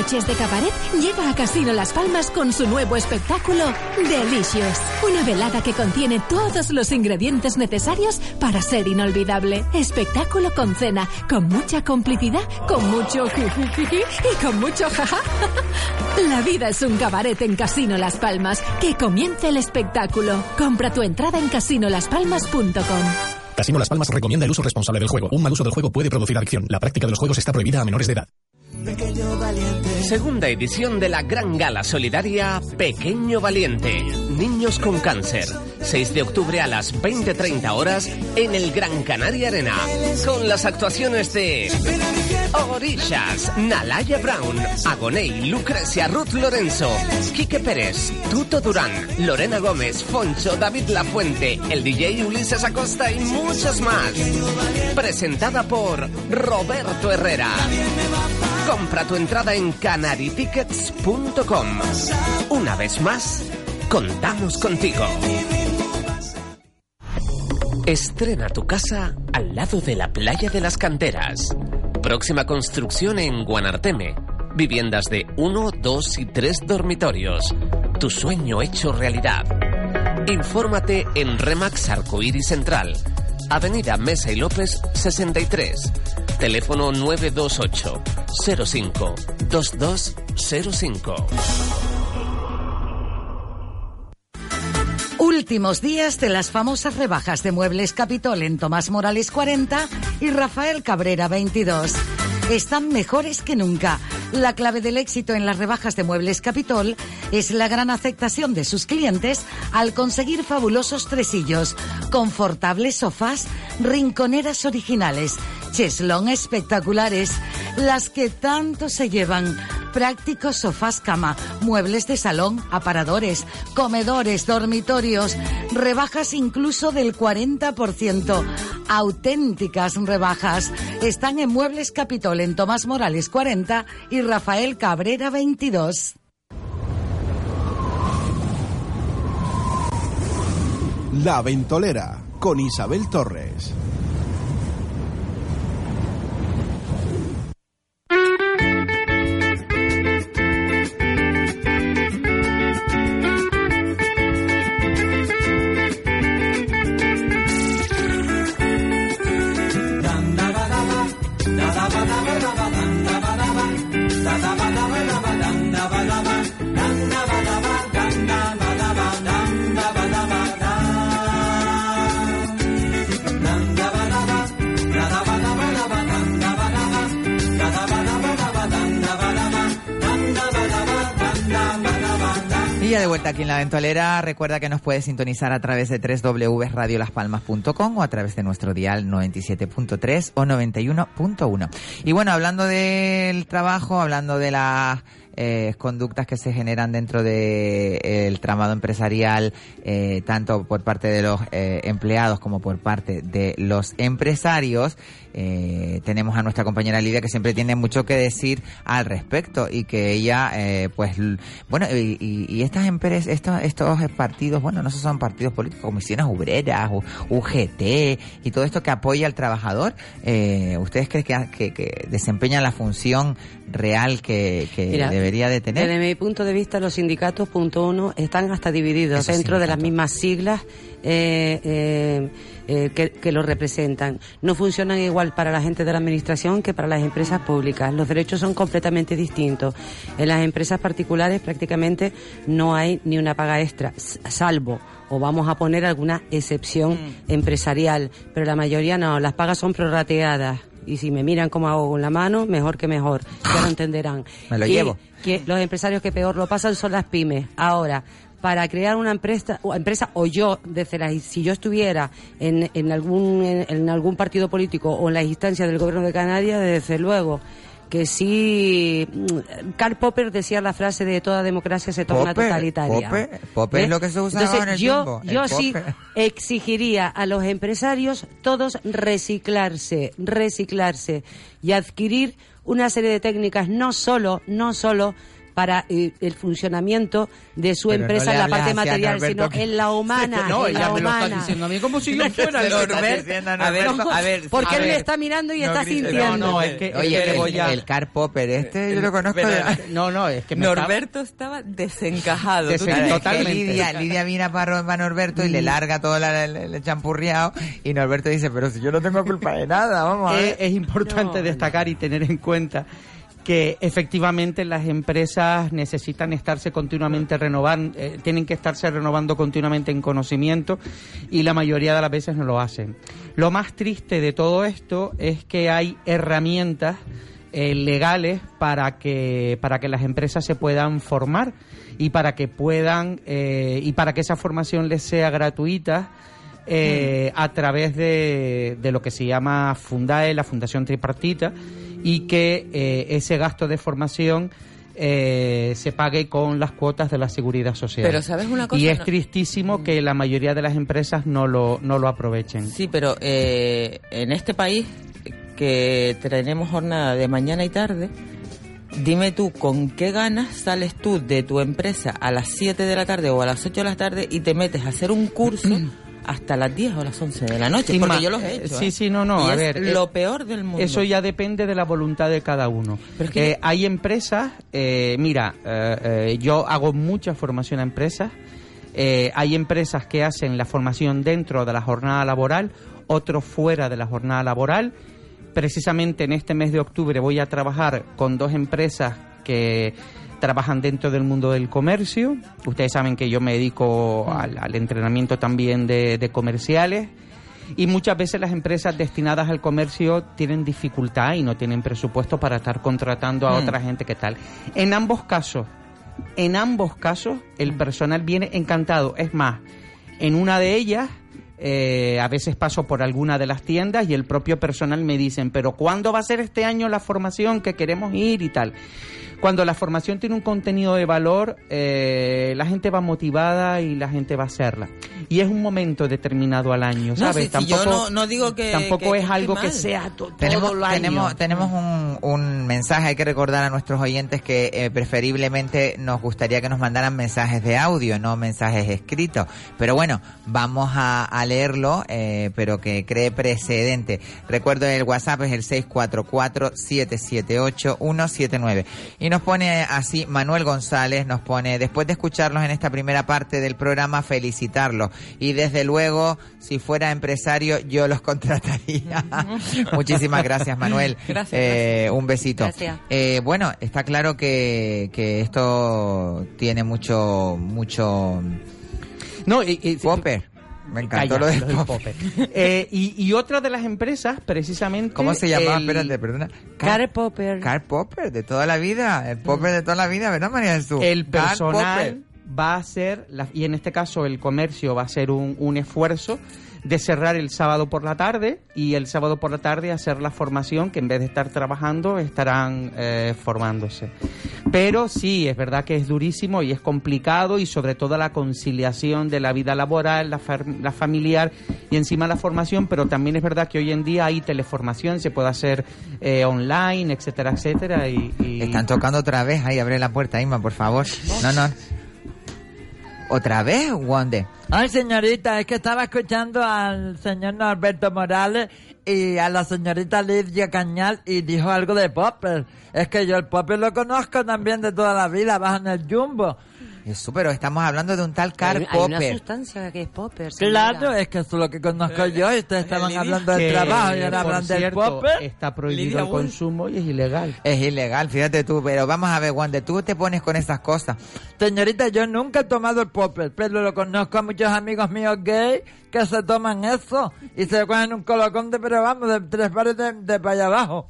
Noches de Cabaret llega a Casino Las Palmas con su nuevo espectáculo Delicious. Una velada que contiene todos los ingredientes necesarios para ser inolvidable. Espectáculo con cena, con mucha complicidad, con mucho y con mucho jaja. La vida es un cabaret en Casino Las Palmas. Que comience el espectáculo. Compra tu entrada en casinolaspalmas.com. Casino Las Palmas recomienda el uso responsable del juego. Un mal uso del juego puede producir adicción. La práctica de los juegos está prohibida a menores de edad. Segunda edición de la gran gala solidaria Pequeño Valiente. Niños con cáncer. 6 de octubre a las 20.30 horas en el Gran Canaria Arena. Con las actuaciones de Orishas, Nalaya Brown, Agoney, Lucrecia Ruth Lorenzo, Quique Pérez, Tuto Durán, Lorena Gómez, Foncho, David Lafuente, el DJ Ulises Acosta y muchos más. Presentada por Roberto Herrera. Compra tu entrada en canaritickets.com. Una vez más, contamos contigo. Estrena tu casa al lado de la playa de las canteras. Próxima construcción en Guanarteme. Viviendas de 1, 2 y 3 dormitorios. Tu sueño hecho realidad. Infórmate en Remax Arcoíris Central. Avenida Mesa y López 63. Teléfono 928 05 2205. Últimos días de las famosas rebajas de Muebles Capitol en Tomás Morales 40 y Rafael Cabrera 22. Están mejores que nunca. La clave del éxito en las rebajas de Muebles Capitol es la gran aceptación de sus clientes al conseguir fabulosos tresillos, confortables sofás, rinconeras originales, cheslón espectaculares, las que tanto se llevan, prácticos sofás cama, muebles de salón, aparadores, comedores, dormitorios, rebajas incluso del 40%, auténticas rebajas. Están en Muebles Capitol en Tomás Morales 40 y Rafael Cabrera 22. La Ventolera con Isabel Torres. Vuelta aquí en la ventolera, recuerda que nos puedes sintonizar a través de www.radiolaspalmas.com o a través de nuestro dial 97.3 o 91.1. Y bueno, hablando del trabajo, hablando de las eh, conductas que se generan dentro del el tramado empresarial, eh, tanto por parte de los eh, empleados como por parte de los empresarios, eh, tenemos a nuestra compañera Lidia que siempre tiene mucho que decir al respecto y que ella, pues, bueno, y, y- y estas empresas, estos, estos partidos, bueno, no son partidos políticos, comisiones obreras, UGT y todo esto que apoya al trabajador, ¿ustedes creen que, que, desempeñan la función real que, que debería de tener? Desde mi punto de vista, los sindicatos, punto uno, están hasta divididos Esos dentro de las mismas siglas eh, eh, eh, que, que los representan. No funcionan igual para la gente de la administración que para las empresas públicas. Los derechos son completamente distintos. En las empresas particulares prácticamente no hay ni una paga extra, salvo o vamos a poner alguna excepción Mm. empresarial, pero la mayoría no, las pagas son prorrateadas. Y si me miran como hago con la mano, mejor que mejor. Ya lo entenderán. Me lo Y llevo. que los empresarios que peor lo pasan son las pymes. Ahora, para crear una empresa, o empresa o yo, desde la, si yo estuviera en, en algún en, en algún partido político o en las instancias del gobierno de Canarias, desde luego que sí. mm, Karl Popper decía la frase de toda democracia se torna Popper, totalitaria. Popper, Popper es lo que se usaba Entonces, en el yo, el yo sí exigiría a los empresarios todos reciclarse, reciclarse y adquirir una serie de técnicas no solo, no solo para eh, el funcionamiento de su Pero empresa en la parte material, sino que- en la humana, No, en ella la me lo está humana. diciendo a mí como si yo fuera el Norberto, a ver, a ver, Porque a él me ver. está mirando y No está sintiendo. No, no, es que- Oye, es que el, voy a- el Karl Popper este, yo lo conozco Pero- de... No, no, es que me Norberto estaba desencajado. Totalmente. Lidia, Lidia mira para, para Norberto y le larga todo la- el, el champurriado y Norberto dice, pero si yo no tengo culpa de nada, vamos a ver. es importante destacar y tener en cuenta que efectivamente las empresas necesitan estarse continuamente renovando, eh, tienen que estarse renovando continuamente en conocimiento y la mayoría de las veces no lo hacen. Lo más triste de todo esto es que hay herramientas eh, legales para que para que las empresas se puedan formar y para que puedan eh, y para que esa formación les sea gratuita eh, a través de, de lo que se llama Fundae, la Fundación Tripartita, y que eh, ese gasto de formación eh, se pague con las cuotas de la seguridad social. Pero, ¿sabes una cosa? Y es No- tristísimo que la mayoría de las empresas no lo, no lo aprovechen. Sí, pero eh, en este país que tenemos jornada de mañana y tarde, dime tú con qué ganas sales tú de tu empresa a las 7 de la tarde o a las 8 de la tarde y te metes a hacer un curso hasta las 10 o las 11 de la noche, porque yo los he hecho. Sí, ¿eh? sí, no, no. Y a es ver, lo eh, peor del mundo. Eso ya depende de la voluntad de cada uno. Pero es que Eh, hay empresas, eh, mira, eh, eh, yo hago mucha formación a empresas. eh, hay empresas que hacen la formación dentro de la jornada laboral, otros fuera de la jornada laboral. Precisamente en este mes de octubre voy a trabajar con dos empresas que trabajan dentro del mundo del comercio. Ustedes saben que yo me dedico al, al entrenamiento también de, de comerciales. Y muchas veces las empresas destinadas al comercio tienen dificultad y no tienen presupuesto para estar contratando a Mm. otra gente que tal. En ambos casos, en ambos casos, el personal viene encantado. Es más, en una de ellas, eh, a veces paso por alguna de las tiendas y el propio personal me dicen, pero ¿cuándo va a ser este año la formación que queremos ir y tal? Cuando la formación tiene un contenido de valor, eh, la gente va motivada y la gente va a hacerla. Y es un momento determinado al año, No, ¿sabes? si- si yo no- no digo que- tampoco que- es que algo que sea to- Tenemos, todo el año. tenemos, tenemos un, un mensaje, hay que recordar a nuestros oyentes que eh, preferiblemente nos gustaría que nos mandaran mensajes de audio, no mensajes escritos. Pero bueno, vamos a, a leerlo, eh, pero que cree precedente. Recuerdo el WhatsApp es el 644-778-179. Y nos pone así, Manuel González nos pone, después de escucharlos en esta primera parte del programa, felicitarlos. Y desde luego, si fuera empresario, yo los contrataría. Muchísimas gracias, Manuel. Gracias, Eh, Un besito. Gracias. Eh, bueno, está claro que, que esto tiene mucho, mucho... No, y, y-. Me encantó Calla, lo de lo del Popper. Popper. Eh, y, y otra de las empresas, precisamente... ¿Cómo se llamaba? el- Espérate, perdona. Karl Popper. Karl Popper, de toda la vida. El Popper de toda la vida, ¿verdad, María Jesús? El personal, va a ser, la- y en este caso el comercio va a ser un, un esfuerzo de cerrar el sábado por la tarde y el sábado por la tarde hacer la formación que en vez de estar trabajando estarán eh, formándose. Pero sí, es verdad que es durísimo y es complicado y sobre todo la conciliación de la vida laboral, la, la familiar y encima la formación, pero también es verdad que hoy en día hay teleformación, se puede hacer eh, online, etcétera, etcétera. Y, y- Están tocando otra vez. Ahí, abre la puerta, Isma, por favor. No, no. ¿Otra vez, Wonder? Ay, señorita, es que estaba escuchando al señor Norberto Morales y a la señorita Lidia Cañal y dijo algo de Popper. Es que yo el Popper lo conozco también de toda la vida, bajo en el Jumbo. Eso, pero estamos hablando de un tal Karl Hay, hay una Popper. sustancia que es popper. Claro, es que eso es lo que conozco yo y ustedes estaban hablando del trabajo y ahora hablan del Popper. Está prohibido Lidia el consumo y es ilegal. Es ilegal, fíjate tú, pero vamos a ver, Wonder, tú te pones con esas cosas. Señorita, yo nunca he tomado el popper, pero lo conozco a muchos amigos míos gay que se toman eso y se cogen un colocón de, pero vamos, de tres pares de, de para allá abajo.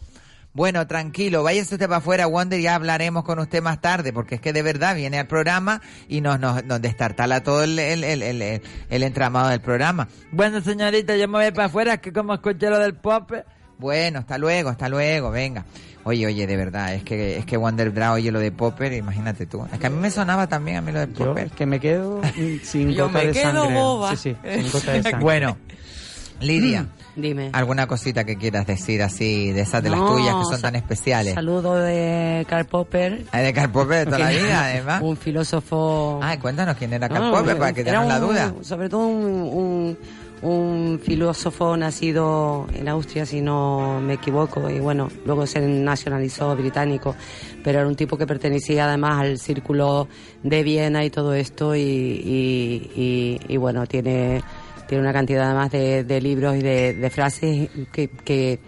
Bueno, tranquilo, váyase usted para afuera, Wonder, y ya hablaremos con usted más tarde, porque es que de verdad viene al programa y nos, nos, nos destartala todo el, el, el, el, entramado del programa. Bueno, señorita, yo me voy para afuera, que como escuché lo del popper. Bueno, hasta luego, hasta luego, venga. Oye, oye, de verdad, es que es que Wonder Bra oye lo de Popper, imagínate tú. Es que a mí me sonaba también a mí lo de Yo Popper. es que me quedo sin Yo gota me de quedo sangre. boba. Sí, sí, sin gota de sangre. Bueno, Lidia, Dime. ¿alguna cosita que quieras decir así, de esas de las tuyas que son tan especiales? Saludo de Karl Popper. Ah, de Karl Popper toda la vida, además. Un filósofo. Ay, cuéntanos quién era Karl No, Popper para que tengan la duda. Sobre todo un, un, un filósofo nacido en Austria, si no me equivoco, y bueno, luego se nacionalizó británico, pero era un tipo que pertenecía además al círculo de Viena y todo esto, y, y, y- y bueno, tiene, tiene una cantidad además de, de libros y de, de frases que, que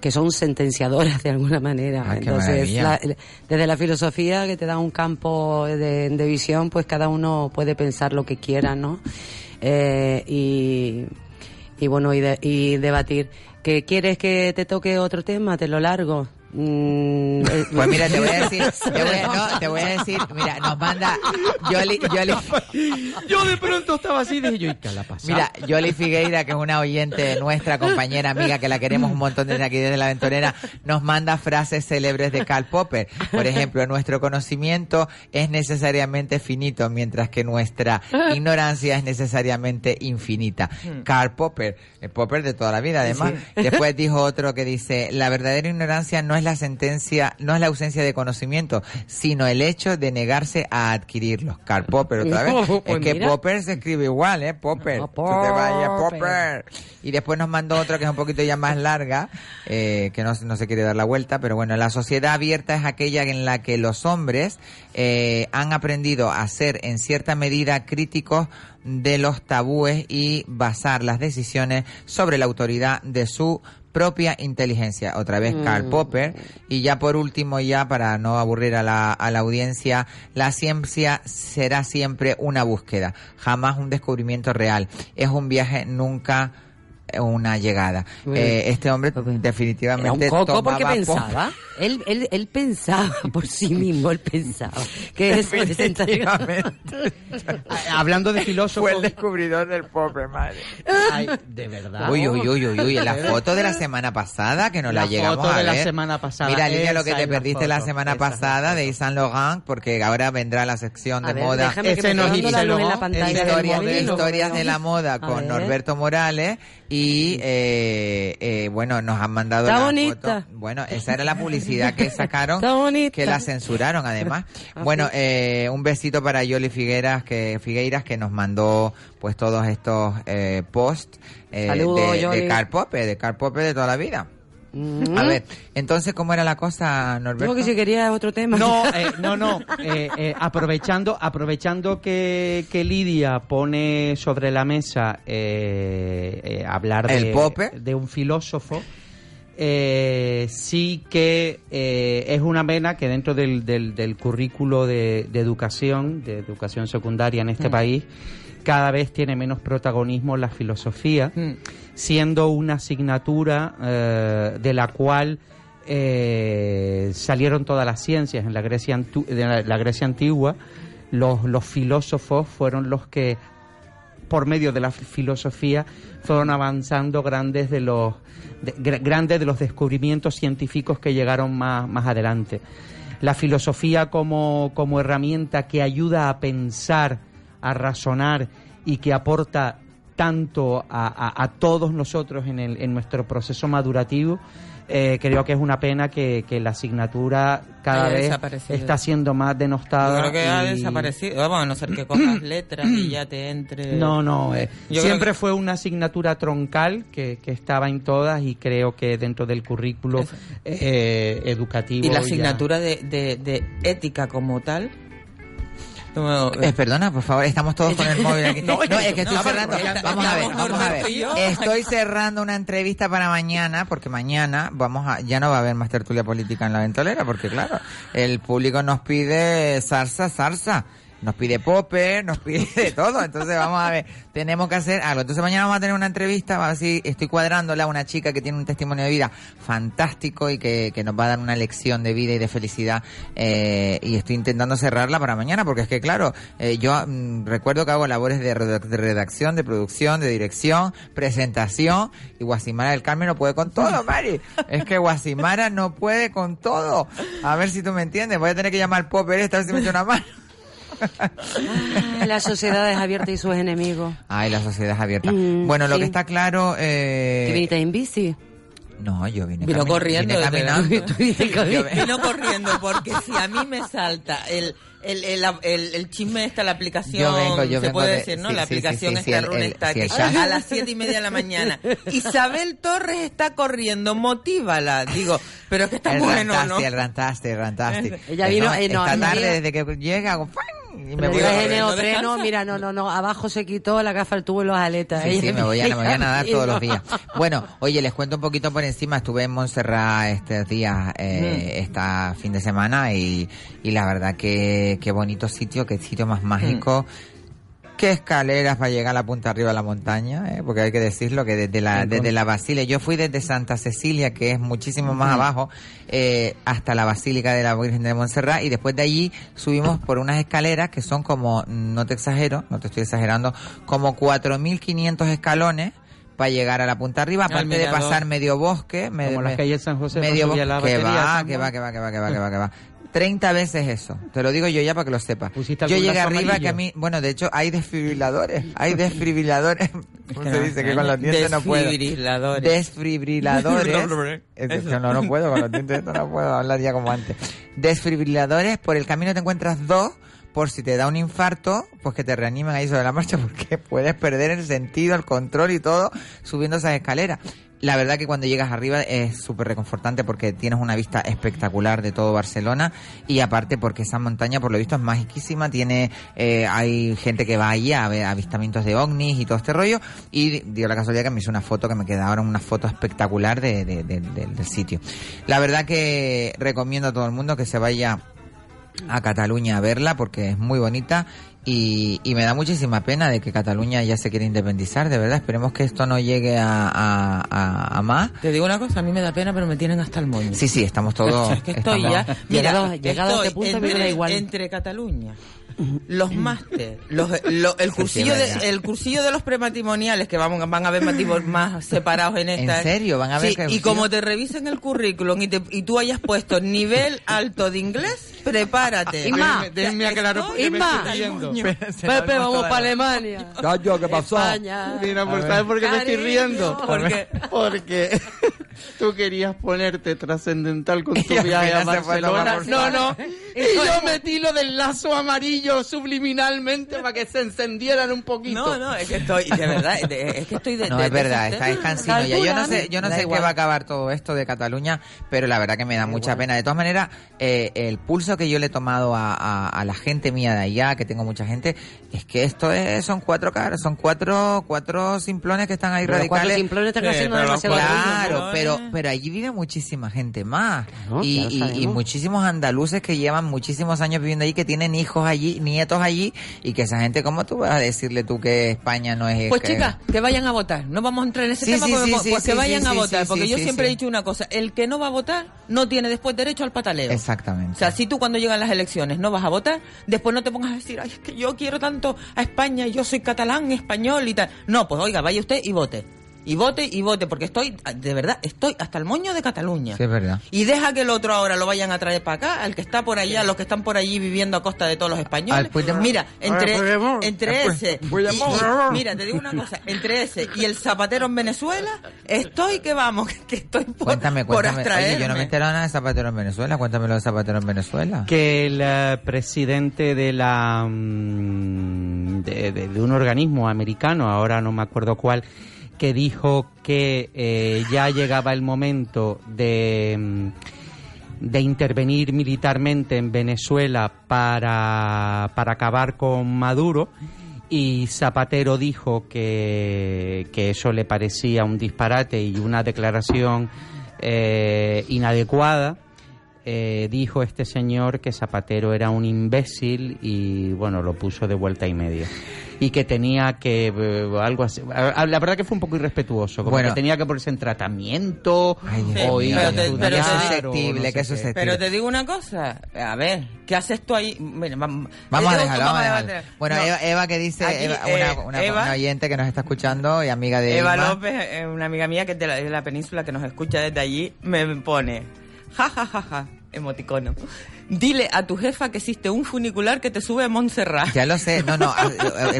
que son sentenciadoras de alguna manera. Qué Entonces, la- desde la filosofía que te da un campo de, de visión, pues cada uno puede pensar lo que quiera, ¿no? Eh, y, y bueno, y, de- y debatir. ¿Que quieres que te toque otro tema? Te lo largo. Mm, eh, Pues mira, te voy a decir, te voy a, no, te voy a decir, mira, nos manda Yoli, Yoli, Yo de pronto estaba así y dije yo, ¿y qué le ha pasado? Mira, Yoli Figueira, que es una oyente nuestra, compañera, amiga, que la queremos un montón desde aquí, desde la aventurera, nos manda frases célebres de Karl Popper. Por ejemplo, nuestro conocimiento es necesariamente finito, mientras que nuestra ignorancia es necesariamente infinita. Karl Popper, el Popper de toda la vida, además. Después dijo otro que dice, la verdadera ignorancia no es la sentencia, no es la ausencia de conocimiento, sino el hecho de negarse a adquirirlos. Karl Popper, otra vez. Pues es que mira. Popper se escribe igual, ¿eh? Popper. Tú te vayas, Popper. Y después nos mandó otra que es un poquito ya más larga, eh, que no, no se quiere dar la vuelta, pero bueno, la sociedad abierta es aquella en la que los hombres eh, han aprendido a ser en cierta medida críticos de los tabúes y basar las decisiones sobre la autoridad de su propia inteligencia. Otra vez Karl Mm. Popper. Y ya por último, ya para no aburrir a la, a la audiencia, la ciencia será siempre una búsqueda, jamás un descubrimiento real. Es un viaje, nunca una llegada. Eh, este hombre Era un definitivamente coco porque tomaba pensaba. Él, él, él pensaba por sí mismo, él pensaba. Que eso es Hablando de filósofos... Fue el descubridor del Popper, madre. Ay, de verdad. Uy, uy, uy, uy, uy, la foto de la semana pasada que nos la, La llegamos foto a de la ver. semana pasada, Mira, Lidia, lo que te la perdiste la foto, semana la pasada de Yves Saint Laurent, porque ahora vendrá la sección de ver, moda. Ese no es la Yves la Saint pantalla Laurent, Historias, de, no historias veo. de la moda con. Norberto Morales y eh, eh, bueno nos han mandado Está la bonita. foto. bueno esa era la publicidad que sacaron Está bonita. que la censuraron además bueno eh, un besito para Yoli Figueras que Figueiras que nos mandó pues todos estos eh, posts eh, Saludos, de, de Karl Popper de Karl Popper de toda la vida Mm. a ver entonces cómo era la cosa Norberto Digo que si quería otro tema. No, eh, no, no. eh, eh, aprovechando, aprovechando que, que Lidia pone sobre la mesa eh, eh, hablar de, El Popper. de un filósofo, eh, sí que eh, es una vena que dentro del, del, del currículo de, de educación, de educación secundaria en este Mm. país, cada vez tiene menos protagonismo la filosofía, Mm. Siendo una asignatura eh, de la cual eh, salieron todas las ciencias en la Grecia, de la, Grecia antigua. los, los filósofos fueron los que por medio de la filosofía fueron avanzando grandes de los de, grandes de los descubrimientos científicos que llegaron más, más adelante. La filosofía como, como herramienta que ayuda a pensar, a razonar y que aporta tanto a, a, todos nosotros en, el, en nuestro proceso madurativo, eh, creo que es una pena que, que la asignatura cada vez está siendo más denostada. Yo creo que ha desaparecido. Vamos, a no ser que cojas letras y ya te entre. No, no. Eh, siempre fue una asignatura troncal que, que, estaba en todas y creo que dentro del currículo eh, educativo. Y la asignatura de, de, de ética como tal eh, perdona, por favor, estamos todos con el móvil aquí. No, es que estoy cerrando. Vamos a ver, vamos a ver. Estoy cerrando una entrevista para mañana, porque mañana vamos a, ya no va a haber más tertulia política en la ventolera, porque claro, el público nos pide salsa, salsa nos pide popper, nos pide de todo. Entonces vamos a ver, tenemos que hacer algo. Entonces mañana vamos a tener una entrevista, a ver estoy cuadrándola a una chica que tiene un testimonio de vida fantástico y que, que nos va a dar una lección de vida y de felicidad. Eh, y estoy intentando cerrarla para mañana porque es que claro, eh, yo mm, recuerdo que hago labores de, redacción, de producción, de dirección, presentación y Guasimara del Carmen no puede con todo, Mari. Es que Guasimara no puede con todo. A ver si tú me entiendes. Voy a tener que llamar popper esta vez si me echa una mano. Ah, la sociedad es abierta y sus enemigos. Ay, la sociedad es abierta. Mm, bueno, lo que está claro... Eh... ¿Que viniste en bici? No, yo vine, vino corriendo. Vine caminando. vino corriendo porque si a mí me salta el el, el, el, el chisme está la aplicación, yo vengo, yo se vengo puede de, decir, ¿no? Sí, la sí, aplicación sí, está está que a las siete y media de la mañana. Isabel Torres está corriendo, motívala. Digo, pero es que está el bueno, rantaste, ¿no? El rantaste, el rantaste. Ella vino, no, eh, no, esta no, tarde, desde que llega, hago. Y me voy a en neopreno, mira, no, no, no, abajo se quitó la gafa, el tubo y los aletas. Sí, sí, me voy a, me voy a nadar todos los días. Bueno, oye, les cuento un poquito por encima. Estuve en Montserrat estos días, eh, esta fin de semana y, y la verdad que qué bonito sitio, qué sitio más mágico. Qué escaleras para llegar a la punta arriba de la montaña, eh, porque hay que decirlo que desde la, desde la Basilia, yo fui desde Santa Cecilia, que es muchísimo más abajo, eh, hasta la Basílica de la Virgen de Montserrat, y después de allí subimos por unas escaleras que son como, no te exagero, no te estoy exagerando, como 4.500 escalones para llegar a la punta arriba, Al aparte de pasar medio bosque, me- Como las calles San José, medio bosque, que va, que va, que va, que va, que va, que va, que va. 30 veces eso. Te lo digo yo ya para que lo sepas. Yo llegué arriba que a mí, bueno, de hecho hay desfibriladores, hay desfibriladores. ¿Cómo se dice? Que con los dientes no puedo. Desfibriladores. Desfibriladores. Es que no, no puedo, con los dientes no puedo hablar ya como antes. Desfibriladores, por el camino te encuentras dos, por si te da un infarto, pues que te reanimen ahí sobre la marcha, porque puedes perder el sentido, el control y todo subiendo esas escaleras. La verdad que cuando llegas arriba es súper reconfortante porque tienes una vista espectacular de todo Barcelona y aparte porque esa montaña por lo visto es magiquísima, tiene, eh, hay gente que va allí a ver avistamientos de ovnis y todo este rollo y dio la casualidad que me hizo una foto que me queda ahora una foto espectacular de- de- del sitio. La verdad que recomiendo a todo el mundo que se vaya a Cataluña a verla porque es muy bonita y, y me da muchísima pena de que Cataluña ya se quiere independizar, de verdad. Esperemos que esto no llegue a, a, a- a más. Te digo una cosa, a mí me da pena, pero me tienen hasta el moño. Sí, sí, estamos todos. Es que estoy estamos- ya. Mira, Llegado- llegado a este punto, mí me da igual. Entre Cataluña, los máster, los, lo- el cursillo de, el cursillo de los prematrimoniales que vamos, van a haber matrimonios más separados en esta. ¿En serio? ¿Van a ver Sí, y como te revisen el currículum y, te- y tú hayas puesto nivel alto de inglés, prepárate. Inma, Déjenme aclarar porque Inma. Pepe, vamos para Alemania. Gallo, ¿qué pasó? España. Mira, A ¿sabes por qué me estoy riendo? ¿Por qué? Porque tú querías ponerte trascendental con tu viaje a Barcelona. por No, no. Y yo metí lo del lazo amarillo subliminalmente para que se encendieran un poquito. No, no, es que estoy, de verdad, de- es que estoy de. No, de- es verdad, está cansino ya. Yo no sé, yo no sé en qué va a acabar todo esto de Cataluña, pero la verdad que me da mucha pena. De todas maneras, eh, el pulso que yo le he tomado a, a- a la gente mía de allá, que tengo mucha gente, es que esto es, son cuatro caras, son cuatro, cuatro simplones que están ahí Pero los cuatro radicales. simplones están Sí, haciendo pero los demasiado Claro, ruido. pero, pero allí vive muchísima gente más. Y, y- y muchísimos andaluces que llevan llevan muchísimos años viviendo allí, que tienen hijos allí, nietos allí, y que esa gente, ¿cómo tú vas a decirle tú que España no es... Pues que- chicas, que vayan a votar. No vamos a entrar en ese Sí, tema, sí, porque- sí, pues que vayan a votar. porque yo siempre he dicho una cosa, el que no va a votar no tiene después derecho al pataleo. Exactamente. O sea, si tú cuando llegan las elecciones no vas a votar, después no te pongas a decir, ay, es que yo quiero tanto a España, yo soy catalán, español y tal. No, pues oiga, vaya usted y vote. Y vote y vote, porque estoy, de verdad, estoy hasta el moño de Cataluña. Sí, es verdad. Y deja que el otro ahora lo vayan a traer para acá, al que está por allá, los que están por allí viviendo a costa de todos los españoles. Al Puigdemont. Mira, entre, entre Al ese, y- y- mira, te digo una cosa, entre ese y el zapatero en Venezuela, estoy que vamos, que estoy por, Cuéntame, por cuéntame. Oye, yo no me he enterado nada de Zapatero en Venezuela. Cuéntamelo de Zapatero en Venezuela. que el eh, presidente de la mm, de, de- de un organismo americano, ahora no me acuerdo cuál, que dijo que eh, ya llegaba el momento de mm, de intervenir militarmente en Venezuela para, para acabar con Maduro y Zapatero dijo que, que eso le parecía un disparate y una declaración eh, inadecuada. Eh, dijo este señor que Zapatero era un imbécil y bueno, lo puso de vuelta y media. Y que tenía que eh, algo así. a- La verdad que fue un poco irrespetuoso, como Bueno. que tenía que ponerse en tratamiento o ir a Pero te- pero te- estudiar, o susceptible, no sé que es qué. susceptible. Pero te digo una cosa, a ver, ¿qué haces tú ahí? Mira, vam- Vamos a dejarlo, vamos a dejarlo. debatir. Bueno, No, Eva, Eva que dice, Aquí, Eva, eh, una, una- Eva- una oyente que nos está escuchando y amiga de Eva Irma. López, eh, una amiga mía que es de la, de la península que nos escucha desde allí, me pone, ja, ja, ja, ja, emoticono. Dile a tu jefa que existe un funicular que te sube a Montserrat. Ya lo sé, no, no, a-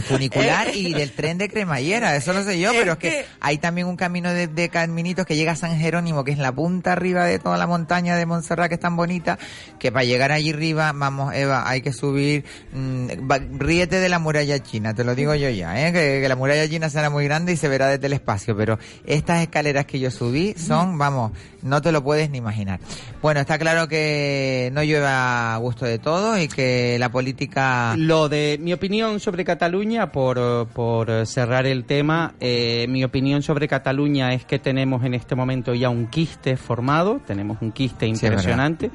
funicular y del tren de cremallera, eso lo sé yo, pero es que hay también un camino de, de caminitos que llega a San Jerónimo, que es la punta arriba de toda la montaña de Montserrat, que es tan bonita, que para llegar allí arriba, vamos, Eva, hay que subir, mm, va- ríete de la muralla china, te lo digo yo ya, ¿eh? que, que la muralla china será muy grande y se verá desde el espacio, pero estas escaleras que yo subí son, vamos, no te lo puedes ni imaginar. Bueno, está claro que no llueve a gusto de todos y que la política... Lo de mi opinión sobre Cataluña, por, por cerrar el tema, eh, mi opinión sobre Cataluña es que tenemos en este momento ya un quiste formado, tenemos un quiste Sí, impresionante,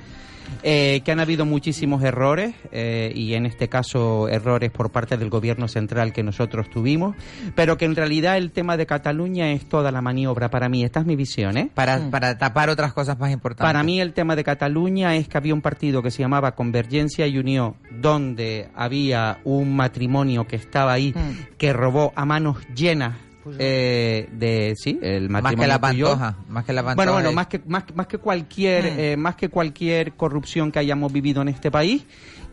eh, que han habido muchísimos errores eh, y en este caso errores por parte del gobierno central que nosotros tuvimos, pero que en realidad el tema de Cataluña es toda la maniobra para mí, esta es mi visión, ¿eh? Para, para tapar otras cosas más importantes. Para mí el tema de Cataluña es que había un partido que se llamaba Convergencia y Unión, donde había un matrimonio que estaba ahí, que robó a manos llenas eh, de sí el Más matrimonio que la pantoja, más que la pantoja. Bueno, bueno, más que, más, más que cualquier, Mm. eh, más que cualquier corrupción que hayamos vivido en este país,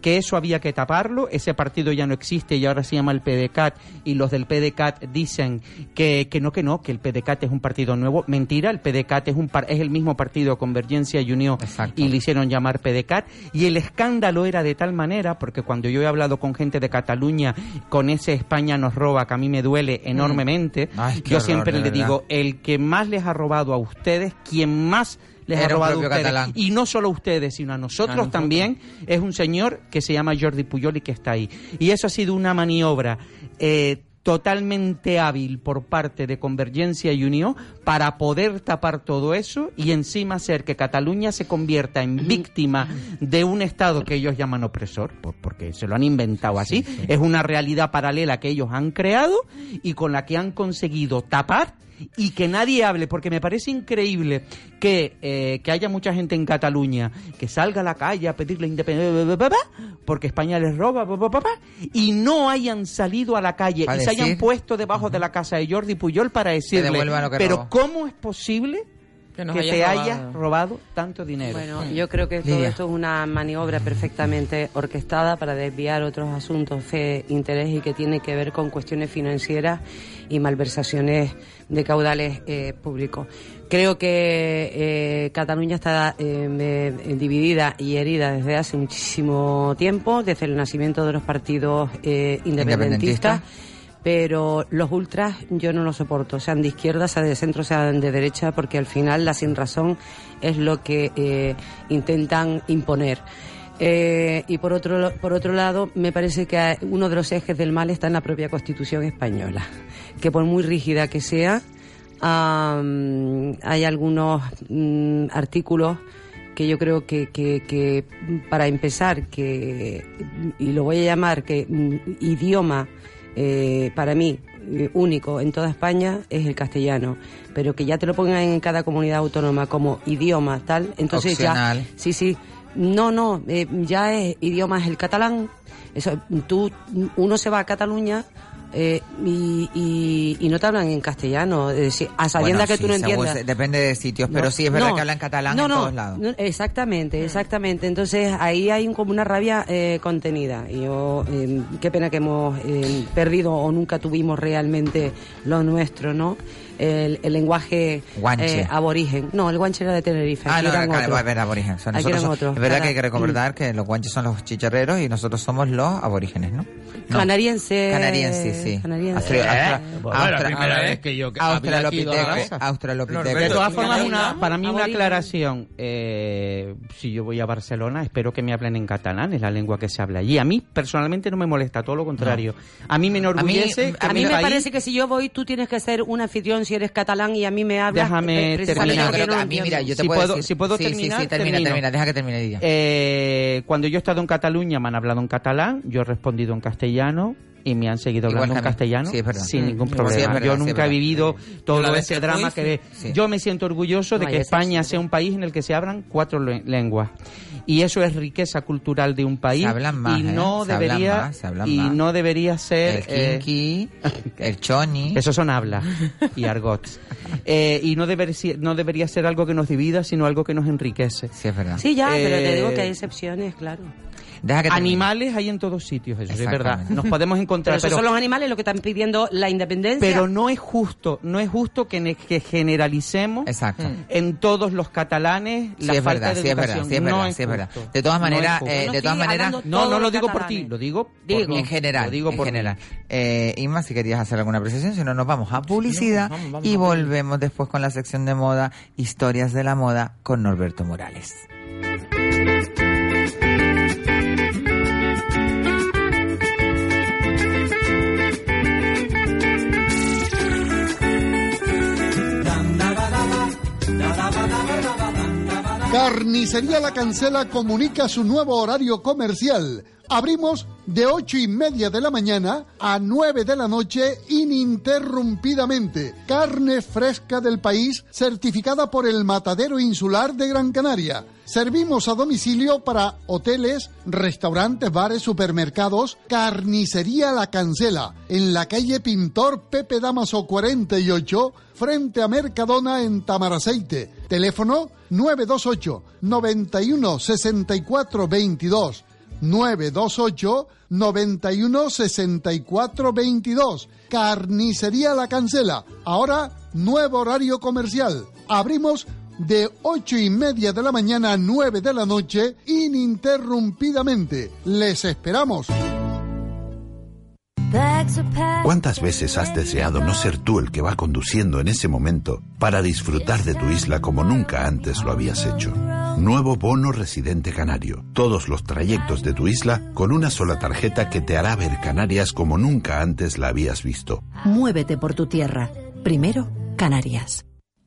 que eso había que taparlo, ese partido ya no existe y ahora se llama el PDCAT y los del PDCAT dicen que, que no, que no, que el PDCAT es un partido nuevo. Mentira, el PDCAT es, un par- es el mismo partido Convergencia y Unión. Y le hicieron llamar PDCAT y el escándalo era de tal manera, porque cuando yo he hablado con gente de Cataluña, con ese España nos roba, que a mí me duele enormemente, Mm. Ay, qué yo horror, siempre le digo, el que más les ha robado a ustedes, quien más les Era ha robado a ustedes, catalán. y no solo a ustedes, sino a nosotros, A nosotros. también, es un señor que se llama Jordi Puyol y que está ahí. Y eso ha sido una maniobra eh, totalmente hábil por parte de Convergencia y Unión para poder tapar todo eso y encima hacer que Cataluña se convierta en víctima de un Estado que ellos llaman opresor, por- porque se lo han inventado así. Es una realidad paralela que ellos han creado y con la que han conseguido tapar y que nadie hable, porque me parece increíble que, eh, que haya mucha gente en Cataluña que salga a la calle a pedir la independencia, porque España les roba, y no hayan salido a la calle y se hayan puesto debajo de la casa de Jordi Puyol para decirle, pero robó". ¿cómo es posible Que que, te hayas robado". tanto dinero? Bueno, yo creo que todo Lidia. esto es una maniobra perfectamente orquestada para desviar otros asuntos de interés y que tiene que ver con cuestiones financieras y malversaciones de caudales eh, públicos. Creo que eh, Cataluña está eh, eh, dividida y herida desde hace muchísimo tiempo, desde el nacimiento de los partidos eh, independentistas. Independentista. Pero los ultras yo no los soporto, sean de izquierda, sean de centro, sean de derecha, porque al final la sin razón es lo que eh, intentan imponer. Eh, y por otro, por otro lado, me parece que uno de los ejes del mal está en la propia Constitución española, que por muy rígida que sea, hay algunos mm, artículos que yo creo que, que, que para empezar, que, y lo voy a llamar que mm, idioma eh, para mí eh, único en toda España es el castellano, pero que ya te lo pongan en cada comunidad autónoma como idioma tal, entonces Opcional. ya, sí, sí, no, no, eh, ya es idioma es el catalán, eso, tú, uno se va a Cataluña eh, y, y, y no te hablan en castellano, a sabiendas Bueno, que tú no sí, según entiendas. se- depende de sitios, pero No, sí es verdad no, que hablan catalán no, en no, todos lados. no, exactamente, exactamente. Entonces ahí hay como una rabia eh, contenida. Y yo, eh, qué pena que hemos eh, perdido o nunca tuvimos realmente lo nuestro, ¿no? El, el lenguaje eh, aborigen. No, el guanche era de Tenerife. Ah, no, eran acá, otros. a ver, aborigen. Son- Aquí nosotros son- otros. es verdad que hay que recordar que los guanches son los chicharreros y nosotros somos los aborígenes, ¿no? No. Canariense. Canariense, sí. Canariense. Austra- Bueno, la Austra- primera vez que yo. Australopithecus. De todas formas, una, para mí una aclaración. Eh, si yo voy a Barcelona, espero que me hablen en catalán, es la lengua que se habla allí. A mí personalmente no me molesta, todo lo contrario. A mí me enorgullece que A mí mi me país- parece que si yo voy, tú tienes que ser un anfitrión si eres catalán y a mí me hablas. Déjame eh, terminar. no a mí, mira, yo te Si puedo, puedo- decir- si puedo sí, terminar, sí, termina, termino. termina, deja que termine. Eh, cuando yo he estado en Cataluña me han hablado en catalán, yo he respondido en castellano y me han seguido Igual hablando en castellano Sí, sin ningún problema. verdad, yo nunca he vivido todo ese drama fui, que sí. Yo me siento orgulloso de que España sea un país en el que se hablan cuatro le- lenguas y eso es riqueza cultural de un país Se hablan más, y ¿eh? no Se hablan debería más, se hablan y más. no debería ser El eh, kinky, el choni. eso son hablas y argots. Eh, y no debería, no debería ser algo que nos divida, sino algo que nos enriquece. Sí, es verdad. Sí, ya, pero te Eh, digo que hay excepciones, claro. Deja que termine. Animales hay en todos sitios, eso es verdad. Nos podemos Pero encontrar, esos pero, son los animales los que están pidiendo la independencia. pero no es justo, no es justo que, ne- que generalicemos Exacto. en todos los catalanes Sí, la es falta verdad, de sí, es verdad, educación. sí, es No verdad, sí, es verdad. justo. De todas maneras, eh, No de todas maneras, no, no lo digo por ti, lo digo, Digo, en general, Lo digo en por general. Eh, Inma, si querías hacer alguna apreciación, si no nos vamos a publicidad vamos, vamos, y volvemos después con la sección de moda, historias de la moda con Norberto Morales. Carnicería La Cancela comunica su nuevo horario comercial. Abrimos de ocho y media de la mañana a 9 de la noche ininterrumpidamente. Carne fresca del país certificada por el Matadero Insular de Gran Canaria. Servimos a domicilio para hoteles, restaurantes, bares, supermercados. Carnicería La Cancela en la calle Pintor Pepe Damaso 48 frente a Mercadona en Tamaraceite. Teléfono 928 91 64 22. 928 91 64 22. Carnicería La Cancela. Ahora, nuevo horario comercial. Abrimos de ocho y media de la mañana a 9 de la noche ininterrumpidamente. Les esperamos. ¿Cuántas veces has deseado no ser tú el que va conduciendo en ese momento para disfrutar de tu isla como nunca antes lo habías hecho? Nuevo bono residente canario. Todos los trayectos de tu isla con una sola tarjeta que te hará ver Canarias como nunca antes la habías visto. Muévete por tu tierra. Primero, Canarias.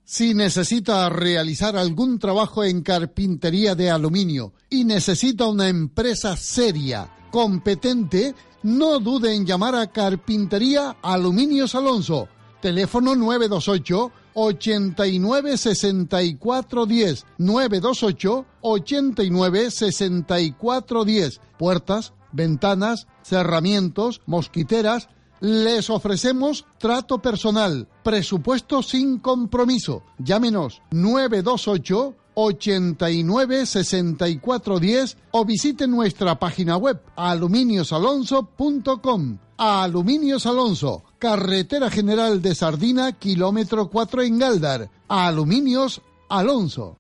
Si necesita realizar algún trabajo en carpintería de aluminio y necesita una empresa seria, competente, no dude en llamar a Carpintería Aluminios Alonso. Teléfono 928 89 64 10 928 89 64 10 Puertas, ventanas, cerramientos, mosquiteras. Les ofrecemos trato personal, presupuesto sin compromiso. Llámenos 928 89 64 10 o visite nuestra página web aluminiosalonso.com. Aluminios Alonso, Carretera General de Sardina, kilómetro 4 en Galdar. Aluminios Alonso.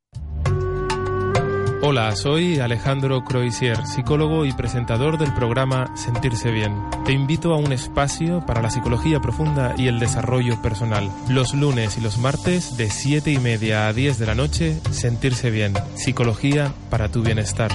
Hola, soy Alejandro Croisier, psicólogo y presentador del programa Sentirse Bien. Te invito a un espacio para la psicología profunda y el desarrollo personal. Los lunes y los martes de 7 y media a 10 de la noche, Sentirse Bien, psicología para tu bienestar.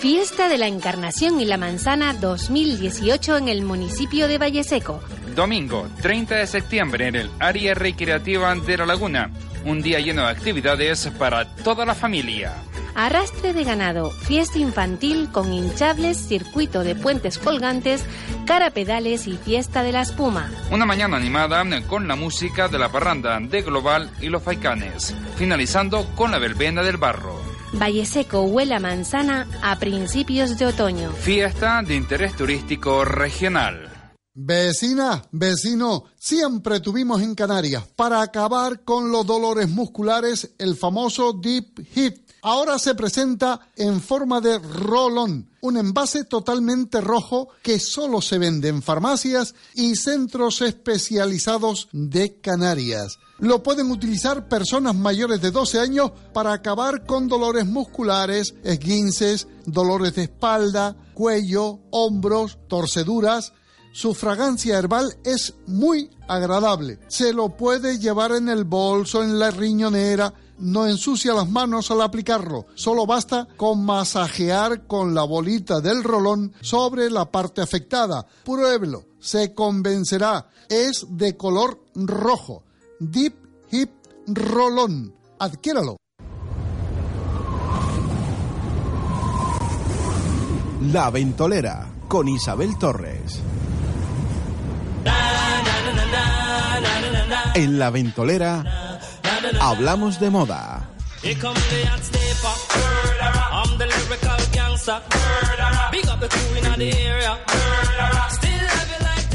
Fiesta de la Encarnación y la Manzana 2018 en el municipio de Valleseco. Domingo 30 de septiembre en el área recreativa de La Laguna. un día lleno de actividades para toda la familia. Arrastre de ganado, fiesta infantil con hinchables, circuito de puentes colgantes, cara pedales y fiesta de la espuma. Una mañana animada con la música de la parranda de Global y los Faicanes, finalizando con la verbena del barro. Valle Seco huele a manzana a principios de otoño. Fiesta de interés turístico regional. Vecina, vecino, siempre tuvimos en Canarias para acabar con los dolores musculares el famoso Deep Hip. Ahora se presenta en forma de rolón, un envase totalmente rojo que solo se vende en farmacias y centros especializados de Canarias. Lo pueden utilizar personas mayores de 12 años para acabar con dolores musculares, esguinces, dolores de espalda, cuello, hombros, torceduras. Su fragancia herbal es muy agradable. Se lo puede llevar en el bolso, en la riñonera, no ensucia las manos al aplicarlo. Solo basta con masajear con la bolita del rolón sobre la parte afectada. Pruébelo, se convencerá. Es de color rojo. Deep Hip Rolón. Adquiéralo. La Ventolera con Isabel Torres. En La Ventolera hablamos de moda.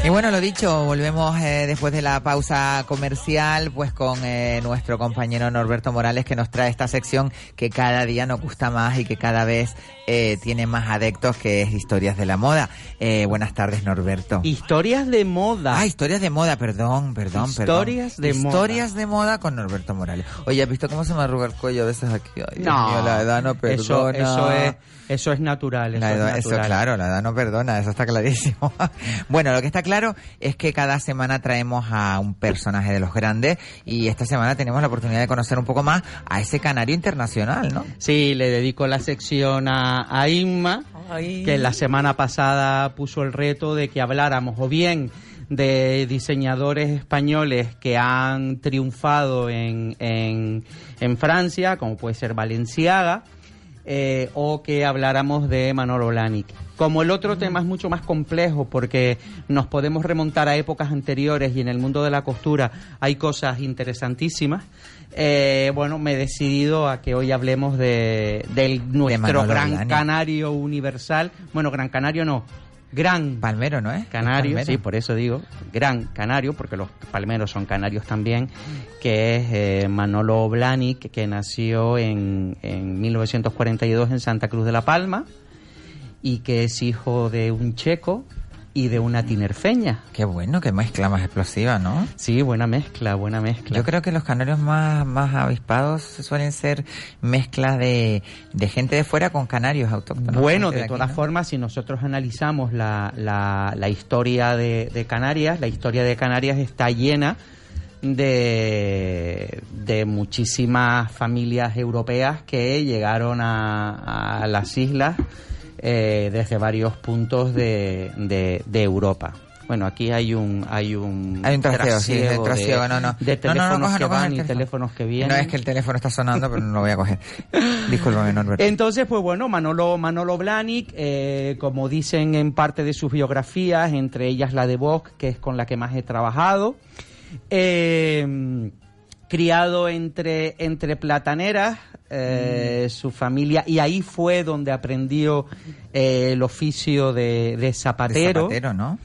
Y bueno, lo dicho, volvemos eh, después de la pausa comercial, pues con eh, nuestro compañero Norberto Morales que nos trae esta sección que cada día nos gusta más y que cada vez eh, tiene más adeptos, que es Historias de la Moda. Eh, buenas tardes, Norberto. Historias de moda. Ah, historias de moda, perdón, perdón, Historias perdón. de moda. Historias de moda con Norberto Morales. Oye, ¿has visto cómo se me arruga el cuello a veces aquí? Ay, No, mío, la edad no eso, perdona. eso es eso es natural. Eso, La edad- es eso, natural. claro, la edad no perdona, eso está clarísimo. bueno, lo que está claro es que cada semana traemos a un personaje de los grandes y esta semana tenemos la oportunidad de conocer un poco más a ese canario internacional, ¿no? Sí, le dedico la sección a, a Inma, que la semana pasada puso el reto de que habláramos o bien de diseñadores españoles que han triunfado en, en, en Francia, como puede ser Valenciaga, eh, o que habláramos de Manolo Blahnik. Como el otro tema es mucho más complejo porque nos podemos remontar a épocas anteriores y en el mundo de la costura hay cosas interesantísimas, eh, bueno, me he decidido a que hoy hablemos de, del nuestro gran Blahnik. canario universal. Bueno, gran canario no, gran palmero, ¿no es? Canario, sí, por eso digo gran canario, porque los palmeros son canarios también, que es eh, Manolo Blahnik, que nació en, en 1942 en Santa Cruz de la Palma y que es hijo de un checo y de una tinerfeña. Qué bueno, qué mezcla más explosiva, ¿no? Sí, buena mezcla, buena mezcla. Yo creo que los canarios más, más avispados suelen ser mezclas de, de gente de fuera con canarios autóctonos. Bueno, de todas ¿no? formas, si nosotros analizamos la, la, la historia de, de Canarias, la historia de Canarias está llena de, de muchísimas familias europeas que llegaron a, a las islas eh, desde varios puntos de, de, de Europa. Bueno, aquí hay un hay un Hay un sí, de, no, no. de No, no, no, teléfonos que no coja van y teléfono. teléfonos que vienen. No es que el teléfono está sonando, pero no lo voy a coger. Discúlpame, Norberto. Entonces, pues bueno, Manolo, Manolo Blahnik, eh, como dicen en parte de sus biografías, entre ellas la de Vox, que es con la que más he trabajado, eh, criado entre, entre plataneras, eh, su familia, y ahí fue donde aprendió eh, el oficio de, de zapatero. De zapatero, ¿no?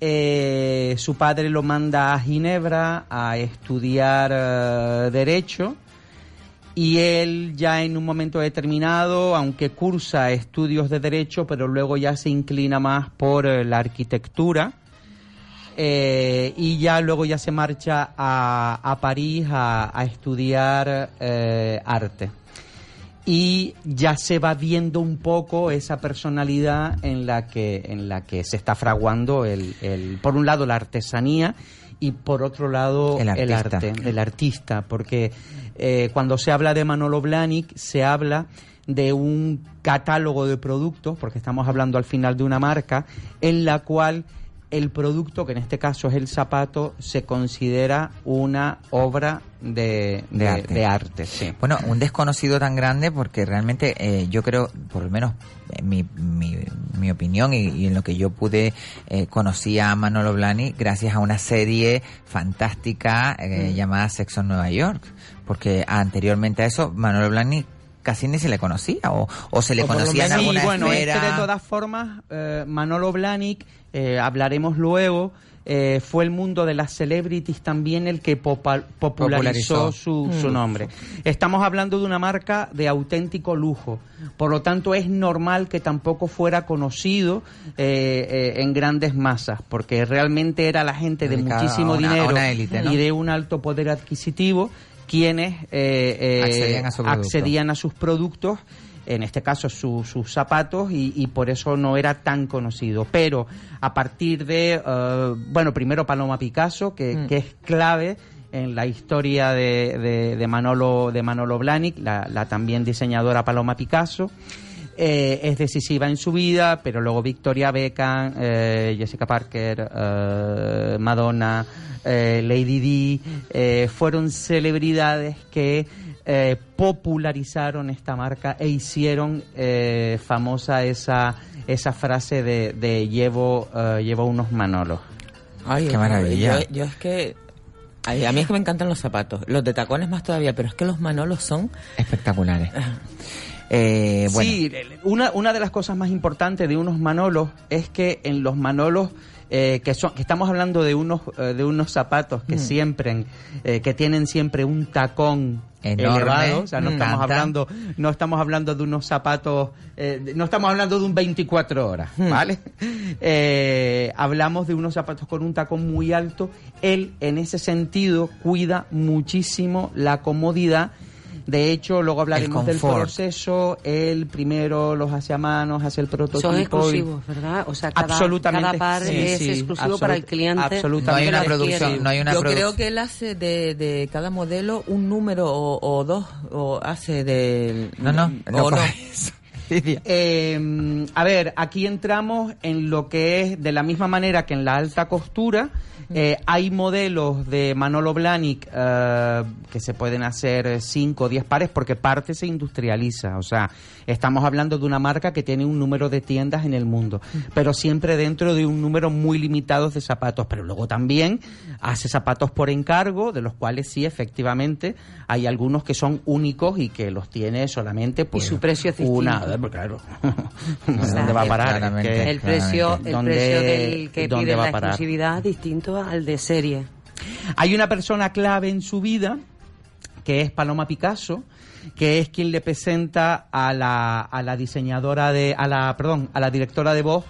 Eh, su padre lo manda a Ginebra a estudiar Derecho y él ya en un momento determinado, aunque cursa estudios de Derecho, pero luego ya se inclina más por la arquitectura eh, y ya luego ya se marcha a, a París a, a estudiar eh, arte. Y ya se va viendo un poco esa personalidad en la que en la que se está fraguando el, el- por un lado la artesanía y por otro lado El el, arte el artista porque eh, cuando se habla de Manolo Blahnik se habla de un catálogo de productos porque estamos hablando al final de una marca en la cual el producto, que en este caso es el zapato, se considera una obra de, De arte. de arte, sí. Bueno, un desconocido tan grande porque realmente eh, yo creo, por lo menos en mi, mi, mi opinión y, y en lo que yo pude, eh, conocí a Manolo Blahnik gracias a una serie fantástica eh, Mm. llamada Sexo en Nueva York. Porque anteriormente a eso, Manolo Blahnik casi ni se le conocía o, o se le O conocía en alguna Sí, bueno, es que de todas formas, eh, Manolo Blahnik, eh, hablaremos luego, eh, fue el mundo de las celebrities también el que popularizó, Popularizó. Su, Mm. su nombre. Estamos hablando de una marca de auténtico lujo, por lo tanto es normal que tampoco fuera conocido eh, eh, en grandes masas, porque realmente era la gente de Dedicada muchísimo una- dinero una élite, ¿no? y de un alto poder adquisitivo quienes eh, eh, a accedían a sus productos, en este caso su- sus zapatos, y, y por eso no era tan conocido. Pero a partir de, eh, bueno, primero Paloma Picasso, que, Mm. que es clave en la historia de, de- de Manolo, de Manolo Blahnik, la, la también diseñadora Paloma Picasso. Eh, es decisiva en su vida, pero luego Victoria Beckham, eh, Jessica Parker, eh, Madonna, Lady Di, fueron celebridades que eh, popularizaron esta marca e hicieron eh, famosa esa, esa frase de, de llevo, eh, llevo unos manolos. Ay, Qué maravilla. Yo, yo es que. ay, a mí es que me encantan los zapatos. Los de tacones más todavía, pero es que los manolos son. Espectaculares. Eh, bueno. Sí, una, una de las cosas más importantes de unos manolos es que en los manolos eh, que son que estamos hablando de unos eh, de unos zapatos que Mm. siempre eh, que tienen siempre un tacón Enorme. elevado, o sea, no estamos hablando no estamos hablando de unos zapatos eh, no estamos hablando de un 24 horas, Mm. ¿vale? Eh, hablamos de unos zapatos con un tacón muy alto. Él en ese sentido cuida muchísimo la comodidad de hecho, luego hablaremos del proceso. Él primero los hace a manos, hace el prototipo. Son y- exclusivos, ¿verdad? O sea, cada, Absolutamente, cada par sí, es sí, exclusivo absolut- para el cliente. absolutamente. No hay una producción, no hay una Yo produ- creo que él hace de, de cada modelo un número o, o dos, o hace de. No, no, no o no. Eh, a ver, aquí entramos en lo que es de la misma manera que en la alta costura. Eh, hay modelos de Manolo Blahnik eh, que se pueden hacer 5 o 10 pares porque parte se industrializa. O sea, estamos hablando de una marca que tiene un número de tiendas en el mundo, pero siempre dentro de un número muy limitado de zapatos. Pero luego también hace zapatos por encargo, de los cuales sí, efectivamente, hay algunos que son únicos y que los tiene solamente pues, su precio es una, distinto. pues claro. ¿Dónde va a parar? Claramente. Es que- El precio, el ¿Dónde- precio del que pide la exclusividad al de serie. Hay una persona clave en su vida, que es Paloma Picasso, que es quien le presenta a la, a la diseñadora de, a la, perdón, a la directora de Vogue,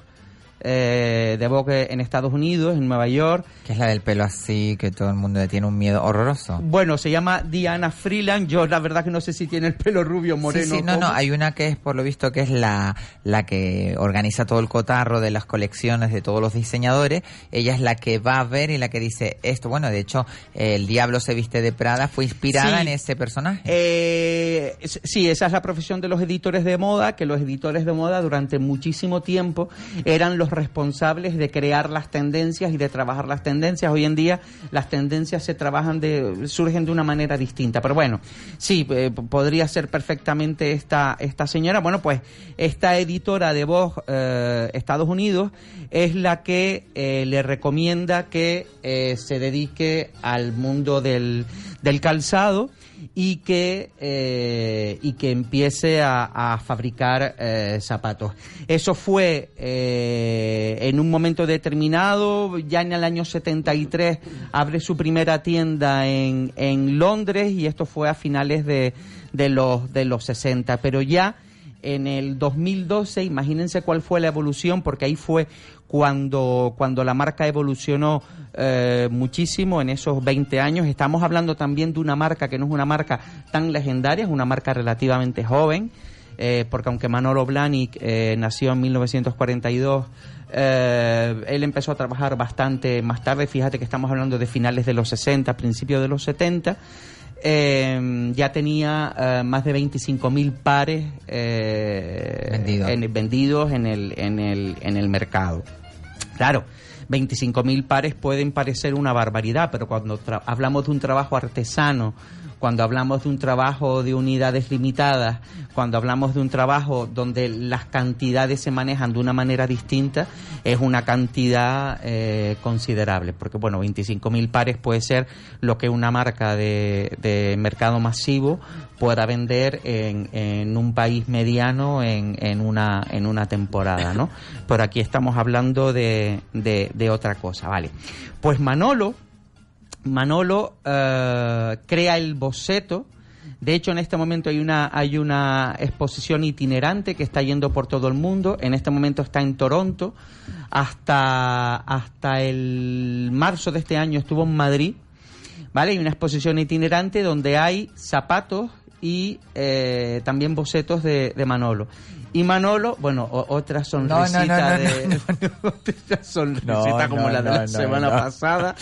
eh, de Vogue en Estados Unidos, en Nueva York. Que es la del pelo así, que todo el mundo le tiene un miedo horroroso. Bueno, se llama Diana Freeland. Yo la verdad que no sé si tiene el pelo rubio, moreno. Sí, sí, no, no, hay una que es, por lo visto, que es la, la que organiza todo el cotarro de las colecciones de todos los diseñadores. Ella es la que va a ver y la que dice esto. Bueno, de hecho, El Diablo se viste de Prada fue inspirada Sí. en ese personaje. Eh, sí, esa es la profesión de los editores de moda, que los editores de moda durante muchísimo tiempo eran los responsables de crear las tendencias y de trabajar las tendencias. Hoy en día las tendencias se trabajan de, surgen de una manera distinta. Pero bueno, sí, eh, podría ser perfectamente esta, esta señora. Bueno, pues esta editora de Vogue eh, Estados Unidos es la que eh, le recomienda que eh, se dedique al mundo del, del calzado y que eh, y que empiece a, fabricar eh, zapatos. Eso fue eh, en un momento determinado, ya en el año 73 abre su primera tienda en, en Londres y esto fue a finales de, de los de los 60, pero ya en el 2012, imagínense cuál fue la evolución, porque ahí fue cuando, cuando la marca evolucionó eh, muchísimo en esos 20 años. Estamos hablando también de una marca que no es una marca tan legendaria, es una marca relativamente joven, eh, porque aunque Manolo Blahnik eh, nació en 1942, eh, él empezó a trabajar bastante más tarde, fíjate que estamos hablando de finales de los 60, principios de los 70. Eh, ya tenía eh, más de 25.000 pares eh, Vendidos. en, vendidos en el, en, el, en el mercado. Claro, 25.000 pares pueden parecer una barbaridad, pero cuando hablamos de un trabajo artesano, cuando hablamos de un trabajo de unidades limitadas, cuando hablamos de un trabajo donde las cantidades se manejan de una manera distinta, es una cantidad eh, considerable. Porque, bueno, 25.000 pares puede ser lo que una marca de, mercado masivo pueda vender en, en un país mediano en, en, una, en una temporada, ¿no? Pero aquí estamos hablando de, de, de otra cosa, ¿vale? Pues Manolo, Manolo eh, crea el boceto. De hecho, en este momento hay una, hay una exposición itinerante que está yendo por todo el mundo. En este momento está en Toronto. Hasta, hasta el marzo de este año estuvo en Madrid. ¿Vale? Hay una exposición itinerante donde hay zapatos y eh, también bocetos de, de Manolo. Y Manolo, bueno, otra sonrisita sonrisita como la de la semana pasada,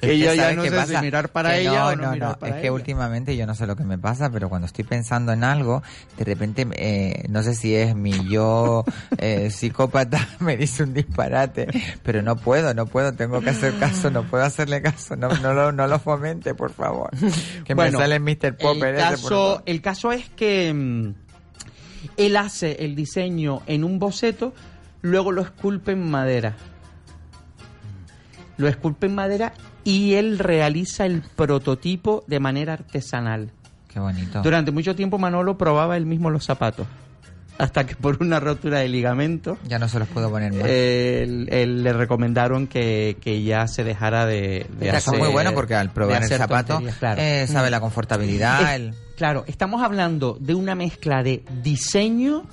que yo ya ¿sabes no sé pasa? si mirar para Que ella no, o no, no, mirar no. para Es que últimamente yo no sé lo que me pasa, pero cuando estoy pensando en algo, de repente, eh, no sé si es mi yo eh, psicópata, me dice un disparate, pero no puedo, no puedo, tengo que hacer caso, no puedo hacerle caso, no, no, lo, no lo fomente, por favor. Que Bueno, me sale Mr. Popper. el ese, por caso, favor. el caso es que mm, él hace el diseño en un boceto, luego lo esculpe en madera. Lo esculpe en madera y él realiza el prototipo de manera artesanal. Qué bonito. Durante mucho tiempo Manolo probaba él mismo los zapatos. Hasta que por una rotura de ligamento Ya no se los puedo poner más. eh, le recomendaron que, que ya se dejara de, de hacer. es muy bueno porque al probar de el zapato claro. eh, sabe Mm. la confortabilidad. Es- el- Claro, estamos hablando de una mezcla de diseño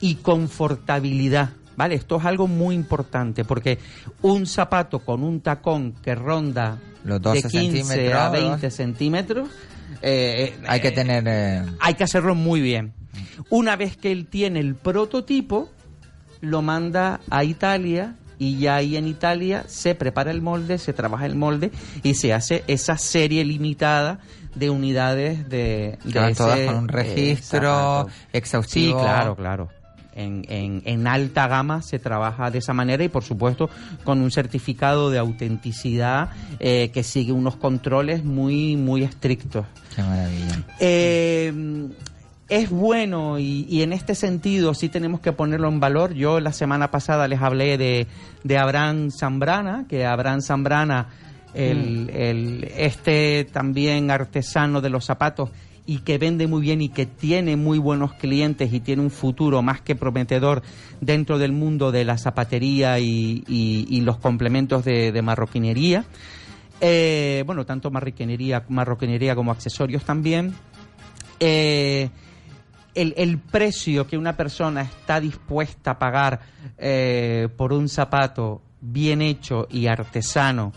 y confortabilidad. ¿Vale? Esto es algo muy importante porque un zapato con un tacón que ronda Los de 12 15 a centímetros, 20 centímetros, eh, eh, Hay que tener... eh, hay que hacerlo muy bien. Una vez que él tiene el prototipo, lo manda a Italia y ya ahí en Italia se prepara el molde, se trabaja el molde y se hace esa serie limitada de unidades de, todas con un eh, registro exhaustivo. Sí, claro, claro. En, en, en alta gama se trabaja de esa manera y por supuesto con un certificado de autenticidad eh, que sigue unos controles muy muy estrictos. Qué maravilla. Eh, es bueno y, y en este sentido sí tenemos que ponerlo en valor. Yo la semana pasada les hablé de, de Abraham Zambrana, que Abraham Zambrana, el, el- este también artesano de los zapatos y que vende muy bien y que tiene muy buenos clientes y tiene un futuro más que prometedor dentro del mundo de la zapatería y, y- y los complementos de, de marroquinería. Eh, bueno, tanto marroquinería, marroquinería como accesorios también. Eh, el, el precio que una persona está dispuesta a pagar eh, por un zapato bien hecho y artesano,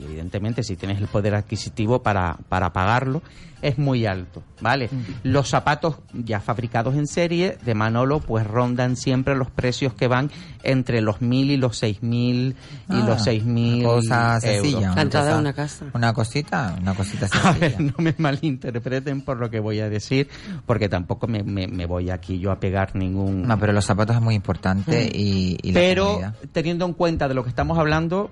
y evidentemente si tienes el poder adquisitivo para, para pagarlo, es muy alto, ¿vale? Los zapatos ya fabricados en serie de Manolo pues rondan siempre los precios que van entre los mil y los seis mil y Ah, los seis mil cosa sencilla. euros. una cosa- Una cosita, una cosita A sencilla. ver, no me malinterpreten por lo que voy a decir, porque tampoco me, me- me voy aquí yo a pegar ningún... No, pero los zapatos es muy importante Mm. y, y Pero teniendo en cuenta de lo que estamos hablando,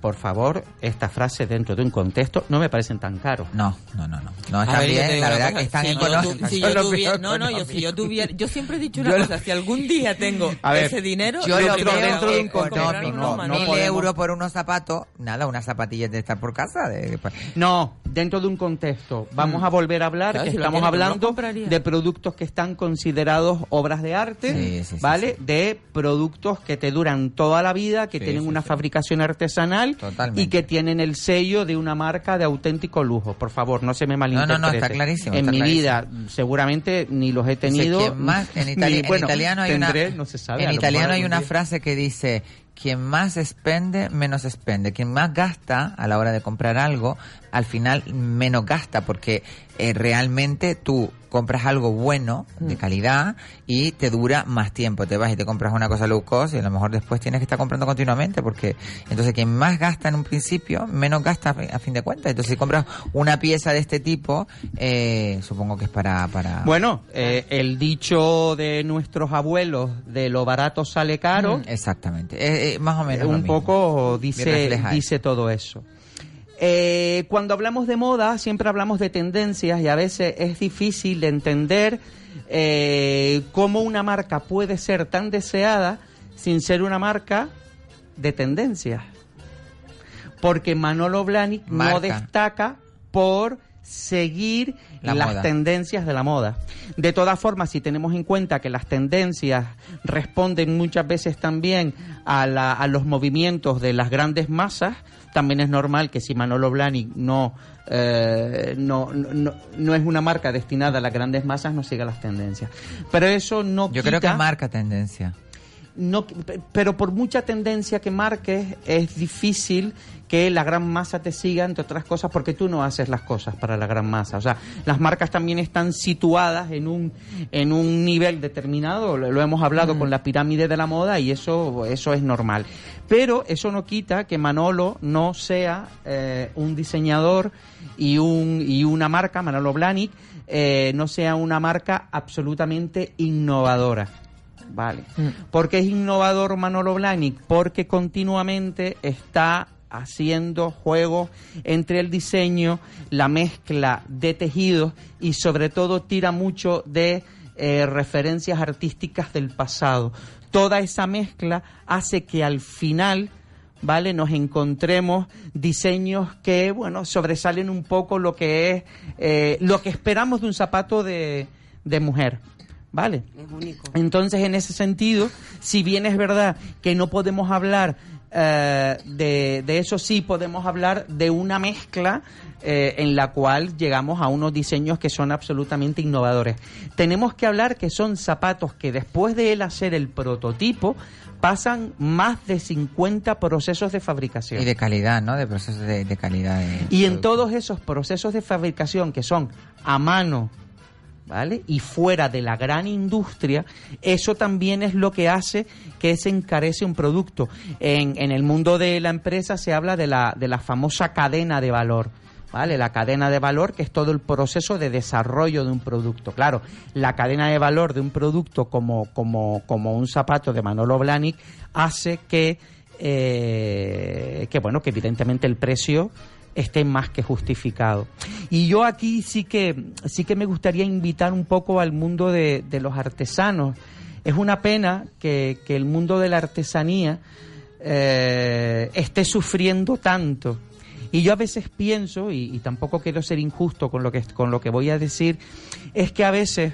por favor, esta frase dentro de un contexto no me parecen tan caros. No, no, no, no. No, están ver, bien, la verdad cosa, que están si económicos. tu- si yo tuviera, no, no, yo, si yo tuviera, yo siempre he dicho una Yo lo- cosa, si algún día tengo ver, ese dinero, yo lo primero veo hago es económico, unos no, manos. mil euros por unos zapatos, nada, unas zapatillas de estar por casa. De, No, dentro de un contexto. Vamos Mm. a volver a hablar Claro, que si lo estamos quiero, hablando de productos que están considerados obras de arte, Sí, sí, sí, ¿vale? De productos que te duran toda la vida, que Sí, tienen sí, una fabricación artesanal Totalmente. y que tienen el sello de una marca de auténtico lujo. Por favor, no se me malinterprete. no, está clarísimo, En está mi clarísimo. vida seguramente ni los he tenido. Más- en, itali- ni- en bueno, italiano hay tendré, una, no se sabe, en a lo italiano mejor hay una día. frase que dice quien más expende menos expende quien más gasta a la hora de comprar algo al final menos gasta porque eh, realmente tú compras algo bueno, de calidad, y te dura más tiempo. Te vas y te compras una cosa low cost y a lo mejor después tienes que estar comprando continuamente porque entonces quien más gasta en un principio, menos gasta a fi- a fin de cuentas. Entonces si compras una pieza de este tipo, eh, supongo que es para... para Bueno, eh, el dicho de nuestros abuelos de lo barato sale caro. Mm, exactamente. Más o menos. lo un mismo. poco dice, dice todo eso. Eh, cuando hablamos de moda, siempre hablamos de tendencias y a veces es difícil de entender eh, cómo una marca puede ser tan deseada sin ser una marca de tendencias. Porque Manolo Blahnik no Marca. destaca por seguir La las moda. tendencias de la moda. De todas formas, si tenemos en cuenta que las tendencias responden muchas veces también a, la- a los movimientos de las grandes masas, también es normal que si Manolo Blahnik no, eh, no, no, no- no es una marca destinada a las grandes masas, no siga las tendencias. Pero eso no Yo creo que marca tendencia. No, pe- pero por mucha tendencia que marques, es difícil que la gran masa te siga, entre otras cosas, porque tú no haces las cosas para la gran masa. O sea, las marcas también están situadas en un, en un nivel determinado, lo, lo hemos hablado con la pirámide de la moda y eso, eso es normal. Pero eso no quita que Manolo no sea eh, un diseñador y, un, y una marca, Manolo Blahnik, eh, no sea una marca absolutamente innovadora. Vale. ¿Por qué es innovador Manolo Blahnik? Porque continuamente está haciendo juegos entre el diseño, la mezcla de tejidos y sobre todo tira mucho de eh, referencias artísticas del pasado. Toda esa mezcla hace que al final ¿vale? Nos encontremos diseños que, bueno, sobresalen un poco lo que es, eh, lo que esperamos de un zapato de, de mujer, ¿vale? Es único. Entonces, en ese sentido, si bien es verdad que no podemos hablar eh, de, de eso, sí podemos hablar de una mezcla eh, en la cual llegamos a unos diseños que son absolutamente innovadores. Tenemos que hablar que son zapatos que después de él hacer el prototipo, pasan más de 50 procesos de fabricación. Y de calidad, ¿no? De procesos de, de calidad. de- Y en todos esos procesos de fabricación que son a mano, ¿vale? Y fuera de la gran industria, eso también es lo que hace que se encarece un producto. En, en el mundo de la empresa se habla de la, de la famosa cadena de valor. ¿Vale? La cadena de valor, que es todo el proceso de desarrollo de un producto. Claro, la cadena de valor de un producto como, como, como un zapato de Manolo Blahnik hace que, eh, que, bueno, que evidentemente el precio esté más que justificado. Y yo aquí sí que, sí que me gustaría invitar un poco al mundo de, de los artesanos. Es una pena que, que el mundo de la artesanía eh, esté sufriendo tanto. Y yo a veces pienso, y, y tampoco quiero ser injusto con lo, que, con lo que voy a decir, es que a veces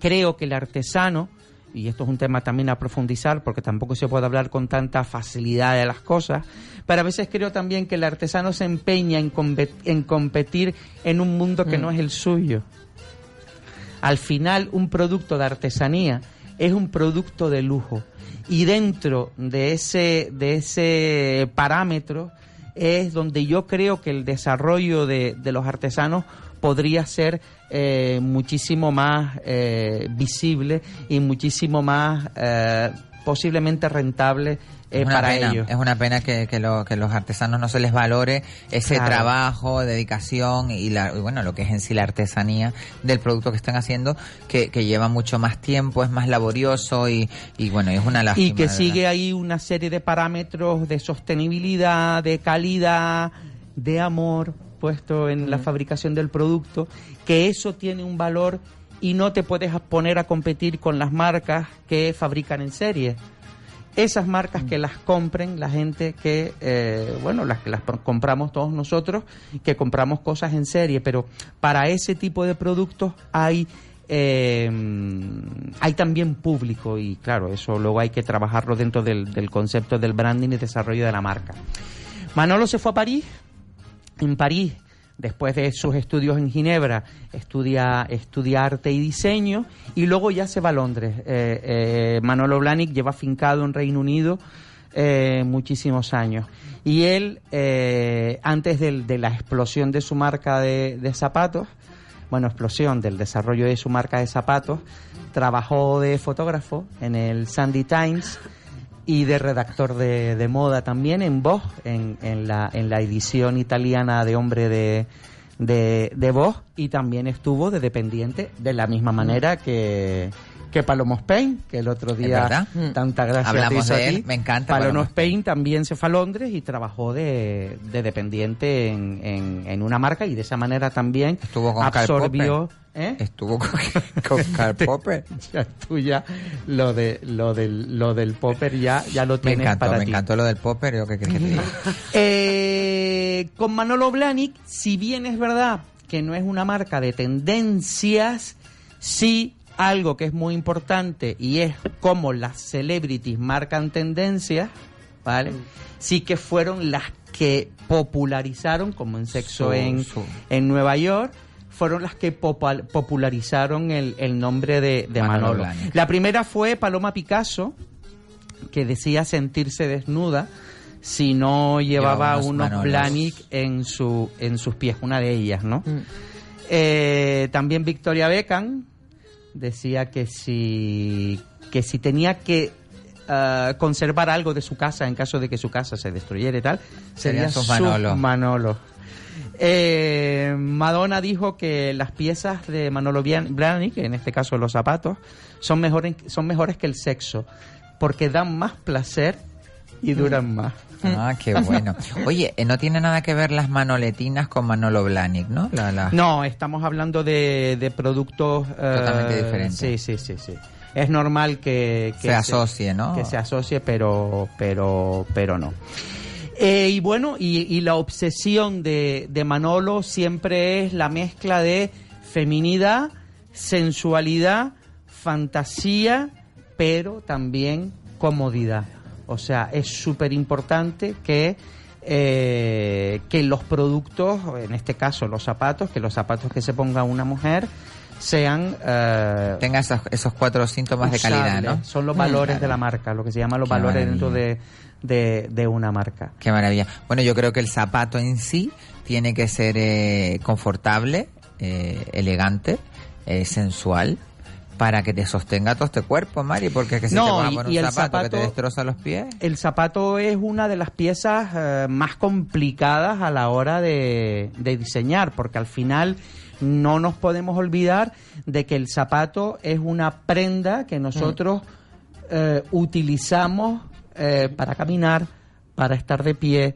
creo que el artesano, y esto es un tema también a profundizar porque tampoco se puede hablar con tanta facilidad de las cosas, pero a veces creo también que el artesano se empeña en, compe- en competir en un mundo que no es el suyo. Al final, un producto de artesanía es un producto de lujo. Y dentro de ese, de ese parámetro es donde yo creo que el desarrollo de, de los artesanos podría ser eh, muchísimo más eh, visible y muchísimo más eh, posiblemente rentable eh, Es una para pena, ellos. Es una pena que, que, lo- que los artesanos no se les valore ese Claro. trabajo, dedicación y, la, y bueno, lo que es en sí la artesanía del producto que están haciendo, que, que lleva mucho más tiempo, es más laborioso y, y bueno, es una lástima. y que verdad. sigue ahí una serie de parámetros de sostenibilidad, de calidad, de amor puesto en la fabricación del producto, que eso tiene un valor y no te puedes poner a competir con las marcas que fabrican en serie. Esas marcas que las compren la gente que, eh, bueno, las que las compramos todos nosotros, que compramos cosas en serie, pero para ese tipo de productos hay eh, hay también público y claro, eso luego hay que trabajarlo dentro del, del concepto del branding y desarrollo de la marca. Manolo se fue a París, en París, después de sus estudios en Ginebra, estudia, estudia arte y diseño y luego ya se va a Londres. Eh, eh, Manolo Blahnik lleva fincado en Reino Unido eh, muchísimos años. Y él, eh, antes del- de, la explosión de su marca de, de zapatos, bueno, explosión del desarrollo de su marca de zapatos, trabajó de fotógrafo en el Sandy Times y de redactor de, de moda también en Vogue, en, en, la, en la edición italiana de Hombre de, de, de y también estuvo de dependiente de la misma manera que, que Palomo Spain, que el otro día verdad? tanta gracia te Hablamos hizo de a él, ti. me encanta Palomo Palomo Spain también se fue a Londres y trabajó de, de dependiente en, en, en una marca y de esa manera también Estuvo con absorbió... ¿eh? Estuvo con, con Karl Popper. ya tú ya lo de lo del lo del popper ya ya lo Me tienes encantó, para me ti. encantó lo del Popper. Yo, ¿qué quieres que te diga? Eh, con Manolo Blahnik, si bien es verdad que no es una marca de tendencias, sí algo que es muy importante y es cómo las celebrities marcan tendencias, ¿vale? Sí que fueron las que popularizaron, como en Sexo en, en Nueva York, fueron las que popal- popularizaron el, el nombre de, de Manolo. La primera fue Paloma Picasso, que decía sentirse desnuda si no llevaba unos. Blahnik en su en sus pies, una de ellas, ¿no? Mm. Eh, también Victoria Beckham decía que si que si tenía que ah, conservar algo de su casa en caso de que su casa se destruyera y tal, sus sus Manolo. Manolo. Eh, Madonna dijo que las piezas de Manolo Blahnik, en este caso los zapatos, son mejores, son mejores que el sexo, porque dan más placer y duran más. Ah, qué bueno. Oye, eh, no tiene nada que ver las manoletinas con Manolo Blahnik, ¿no? La, la- No, estamos hablando de, de productos eh, Totalmente diferentes. Sí, sí, sí, sí. Es normal que, que Se asocie, ¿no? Que se asocie, pero, pero, pero no. Eh, y bueno, y, y la obsesión de, de Manolo siempre es la mezcla de feminidad, sensualidad, fantasía, pero también comodidad. O sea, es súper importante que, eh, que los productos, en este caso los zapatos, que los zapatos que se ponga una mujer sean... eh, Tenga esos, esos cuatro síntomas de calidad. ¿no? Son los Mm, valores claro. de la marca, lo que se llama los Qué valores maravilla. dentro de, de, de una marca. Qué maravilla. Bueno, yo creo que el zapato en sí tiene que ser eh, confortable, eh, elegante, eh, sensual, para que te sostenga todo este cuerpo, Mari, porque es que si No, te vas a y- poner y un el zapato, que te destroza los pies. El zapato es una de las piezas eh, más complicadas a la hora de, de diseñar, porque al final no nos podemos olvidar de que el zapato es una prenda que nosotros eh, utilizamos eh, para caminar, para estar de pie,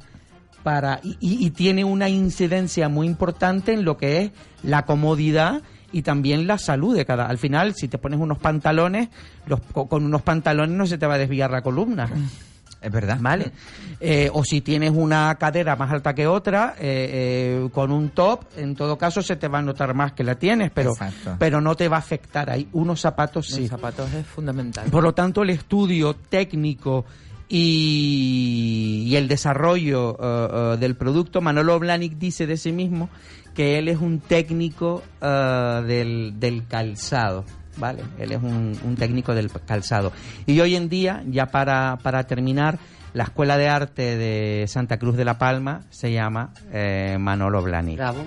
para y, y- y tiene una incidencia muy importante en lo que es la comodidad y también la salud de cada. Al final, si te pones unos pantalones, los, co- con unos pantalones no se te va a desviar la columna. Es verdad. ¿Vale? Eh, o si tienes una cadera más alta que otra, eh, eh, con un top, en todo caso se te va a notar más que la tienes, pero, Exacto. pero no te va a afectar. Hay unos zapatos sí. Los zapatos es fundamental. Por lo tanto, el estudio técnico y, y el desarrollo eh, del producto, Manolo Blahnik dice de sí mismo que él es un técnico eh, del, del calzado. ¿Vale? Él es un, un técnico del calzado. Y hoy en día, ya para, para terminar, la Escuela de Arte de Santa Cruz de la Palma se llama eh, Manolo Blahnik. Bravo.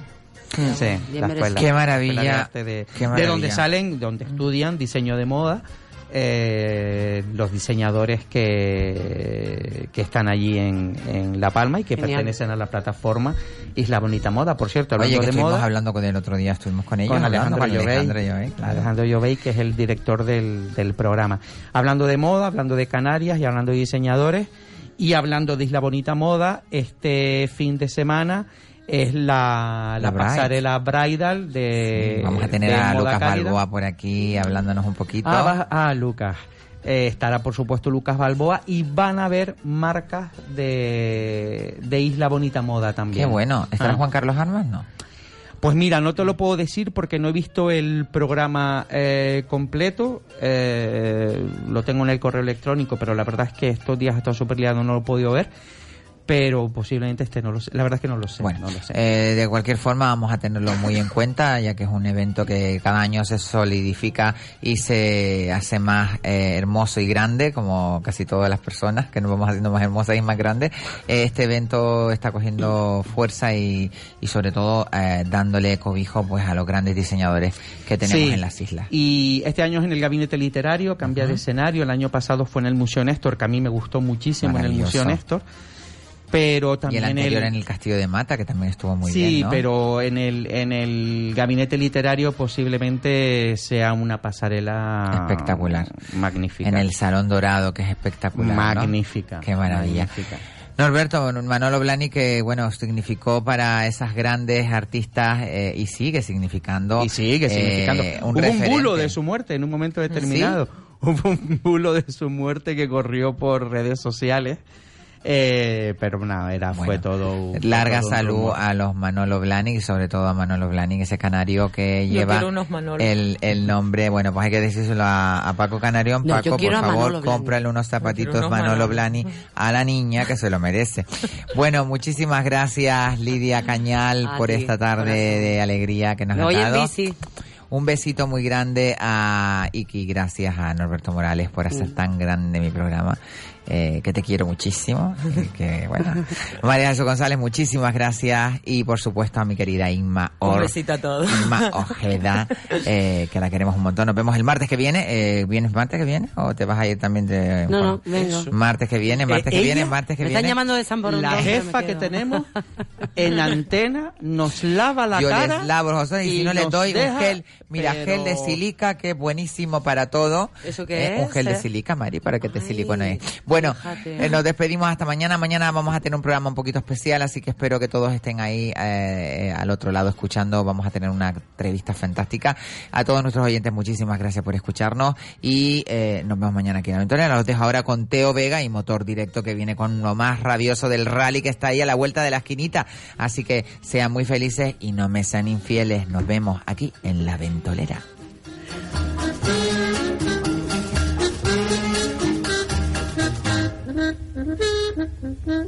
Sí, Bien la escuela, Qué la maravilla, escuela de arte de, qué de donde salen, donde estudian diseño de moda, eh, los diseñadores que, que están allí en, en La Palma y que Genial. pertenecen a la plataforma Isla Bonita Moda. Por cierto, Oye, hablando que de estuvimos moda, hablando con él el otro día, estuvimos con ellos con hablando Alejandro con Llobey. Alejandro Llobey, claro. Alejandro Llobey, que es el director del, del programa. Hablando de moda, hablando de Canarias y hablando de diseñadores y hablando de Isla Bonita Moda, este fin de semana es la, la, pasarela bridal de Vamos a tener a Lucas cálida. Balboa por aquí hablándonos un poquito. Ah, ah, Lucas. Eh, estará por supuesto Lucas Balboa y van a haber marcas de, de Isla Bonita Moda también. Qué bueno. ¿Estará Ah. Juan Carlos Armas? No. Pues mira, no te lo puedo decir porque no he visto el programa eh, completo. Eh, lo tengo en el correo electrónico, pero la verdad es que estos días he estado súper liado, no lo he podido ver. Pero posiblemente este no lo sé. La verdad es que no lo sé. Bueno, no lo sé. eh, de cualquier forma vamos a tenerlo muy en cuenta, ya que es un evento que cada año se solidifica y se hace más eh, hermoso y grande, como casi todas las personas que nos vamos haciendo más hermosas y más grandes. Eh, este evento está cogiendo fuerza y, y sobre todo dándole cobijo pues a los grandes diseñadores que tenemos Sí. en las islas. Y este año es en el gabinete literario, cambia de escenario. El año pasado fue en el Museo Néstor, que a mí me gustó muchísimo en el Museo. Néstor. Pero Y también el anterior en el Castillo de Mata, que también estuvo muy sí, bien, ¿no? pero en el, en el gabinete literario posiblemente sea una pasarela Espectacular. Magnífica. En el Salón Dorado, que es espectacular. ¿no? Magnífica. Qué maravilla. Magnífica. Norberto, Manolo Blani, que bueno, significó para esas grandes artistas eh, y sigue significando. Y sigue significando. eh, Hubo un un referente. bulo de su muerte en un momento determinado. Hubo un bulo de su muerte que corrió por redes sociales. Eh, pero nada, era, fue todo. Larga todo salud a los Manolo Blahnik y sobre todo a Manolo Blahnik, ese canario que Yo lleva el, el nombre, bueno, pues hay que decírselo a, a Paco Canarión. No, Paco, por favor, cómprale unos zapatitos unos Manolo Manolo. Blahnik a la niña que se lo merece. bueno, muchísimas gracias Lidia Cañal A por ti, esta tarde corazón. de alegría que nos Me ha dado. Un besito muy grande a Iki, gracias a Norberto Morales por hacer Mm. tan grande mi programa, eh, que te quiero muchísimo. y que, bueno. María Jesús González, muchísimas gracias. Y por supuesto a mi querida Inma Un Or. besito a todos. Inma Ojeda, eh, que la queremos un montón. Nos vemos el martes que viene. Eh, ¿Vienes martes que viene? ¿O te vas a ir también de.? No, no, vengo. Martes que viene, martes Eh, que viene, martes que Me viene. están llamando de San Borondón. La jefa que tenemos en antena nos lava la Yo cara. les lavo los ojos y, si no les nos doy un gel, mira, pero- gel de silica que es buenísimo para todo. ¿Eso qué Un es, gel de eh? silica, Mari, para que te silicones. Bueno, fíjate. eh, nos despedimos hasta mañana. Mañana vamos a tener un programa un poquito especial, así que espero que todos estén ahí eh, al otro lado escuchando. Vamos a tener una entrevista fantástica. A todos nuestros oyentes, muchísimas gracias por escucharnos y eh, nos vemos mañana aquí en la Aventura. Los dejo ahora con Teo Vega y Motor Directo que viene con lo más rabioso del rally que está ahí a la vuelta de la esquinita. Así que sean muy felices y no me sean infieles. Nos vemos aquí en la Ventolera. You.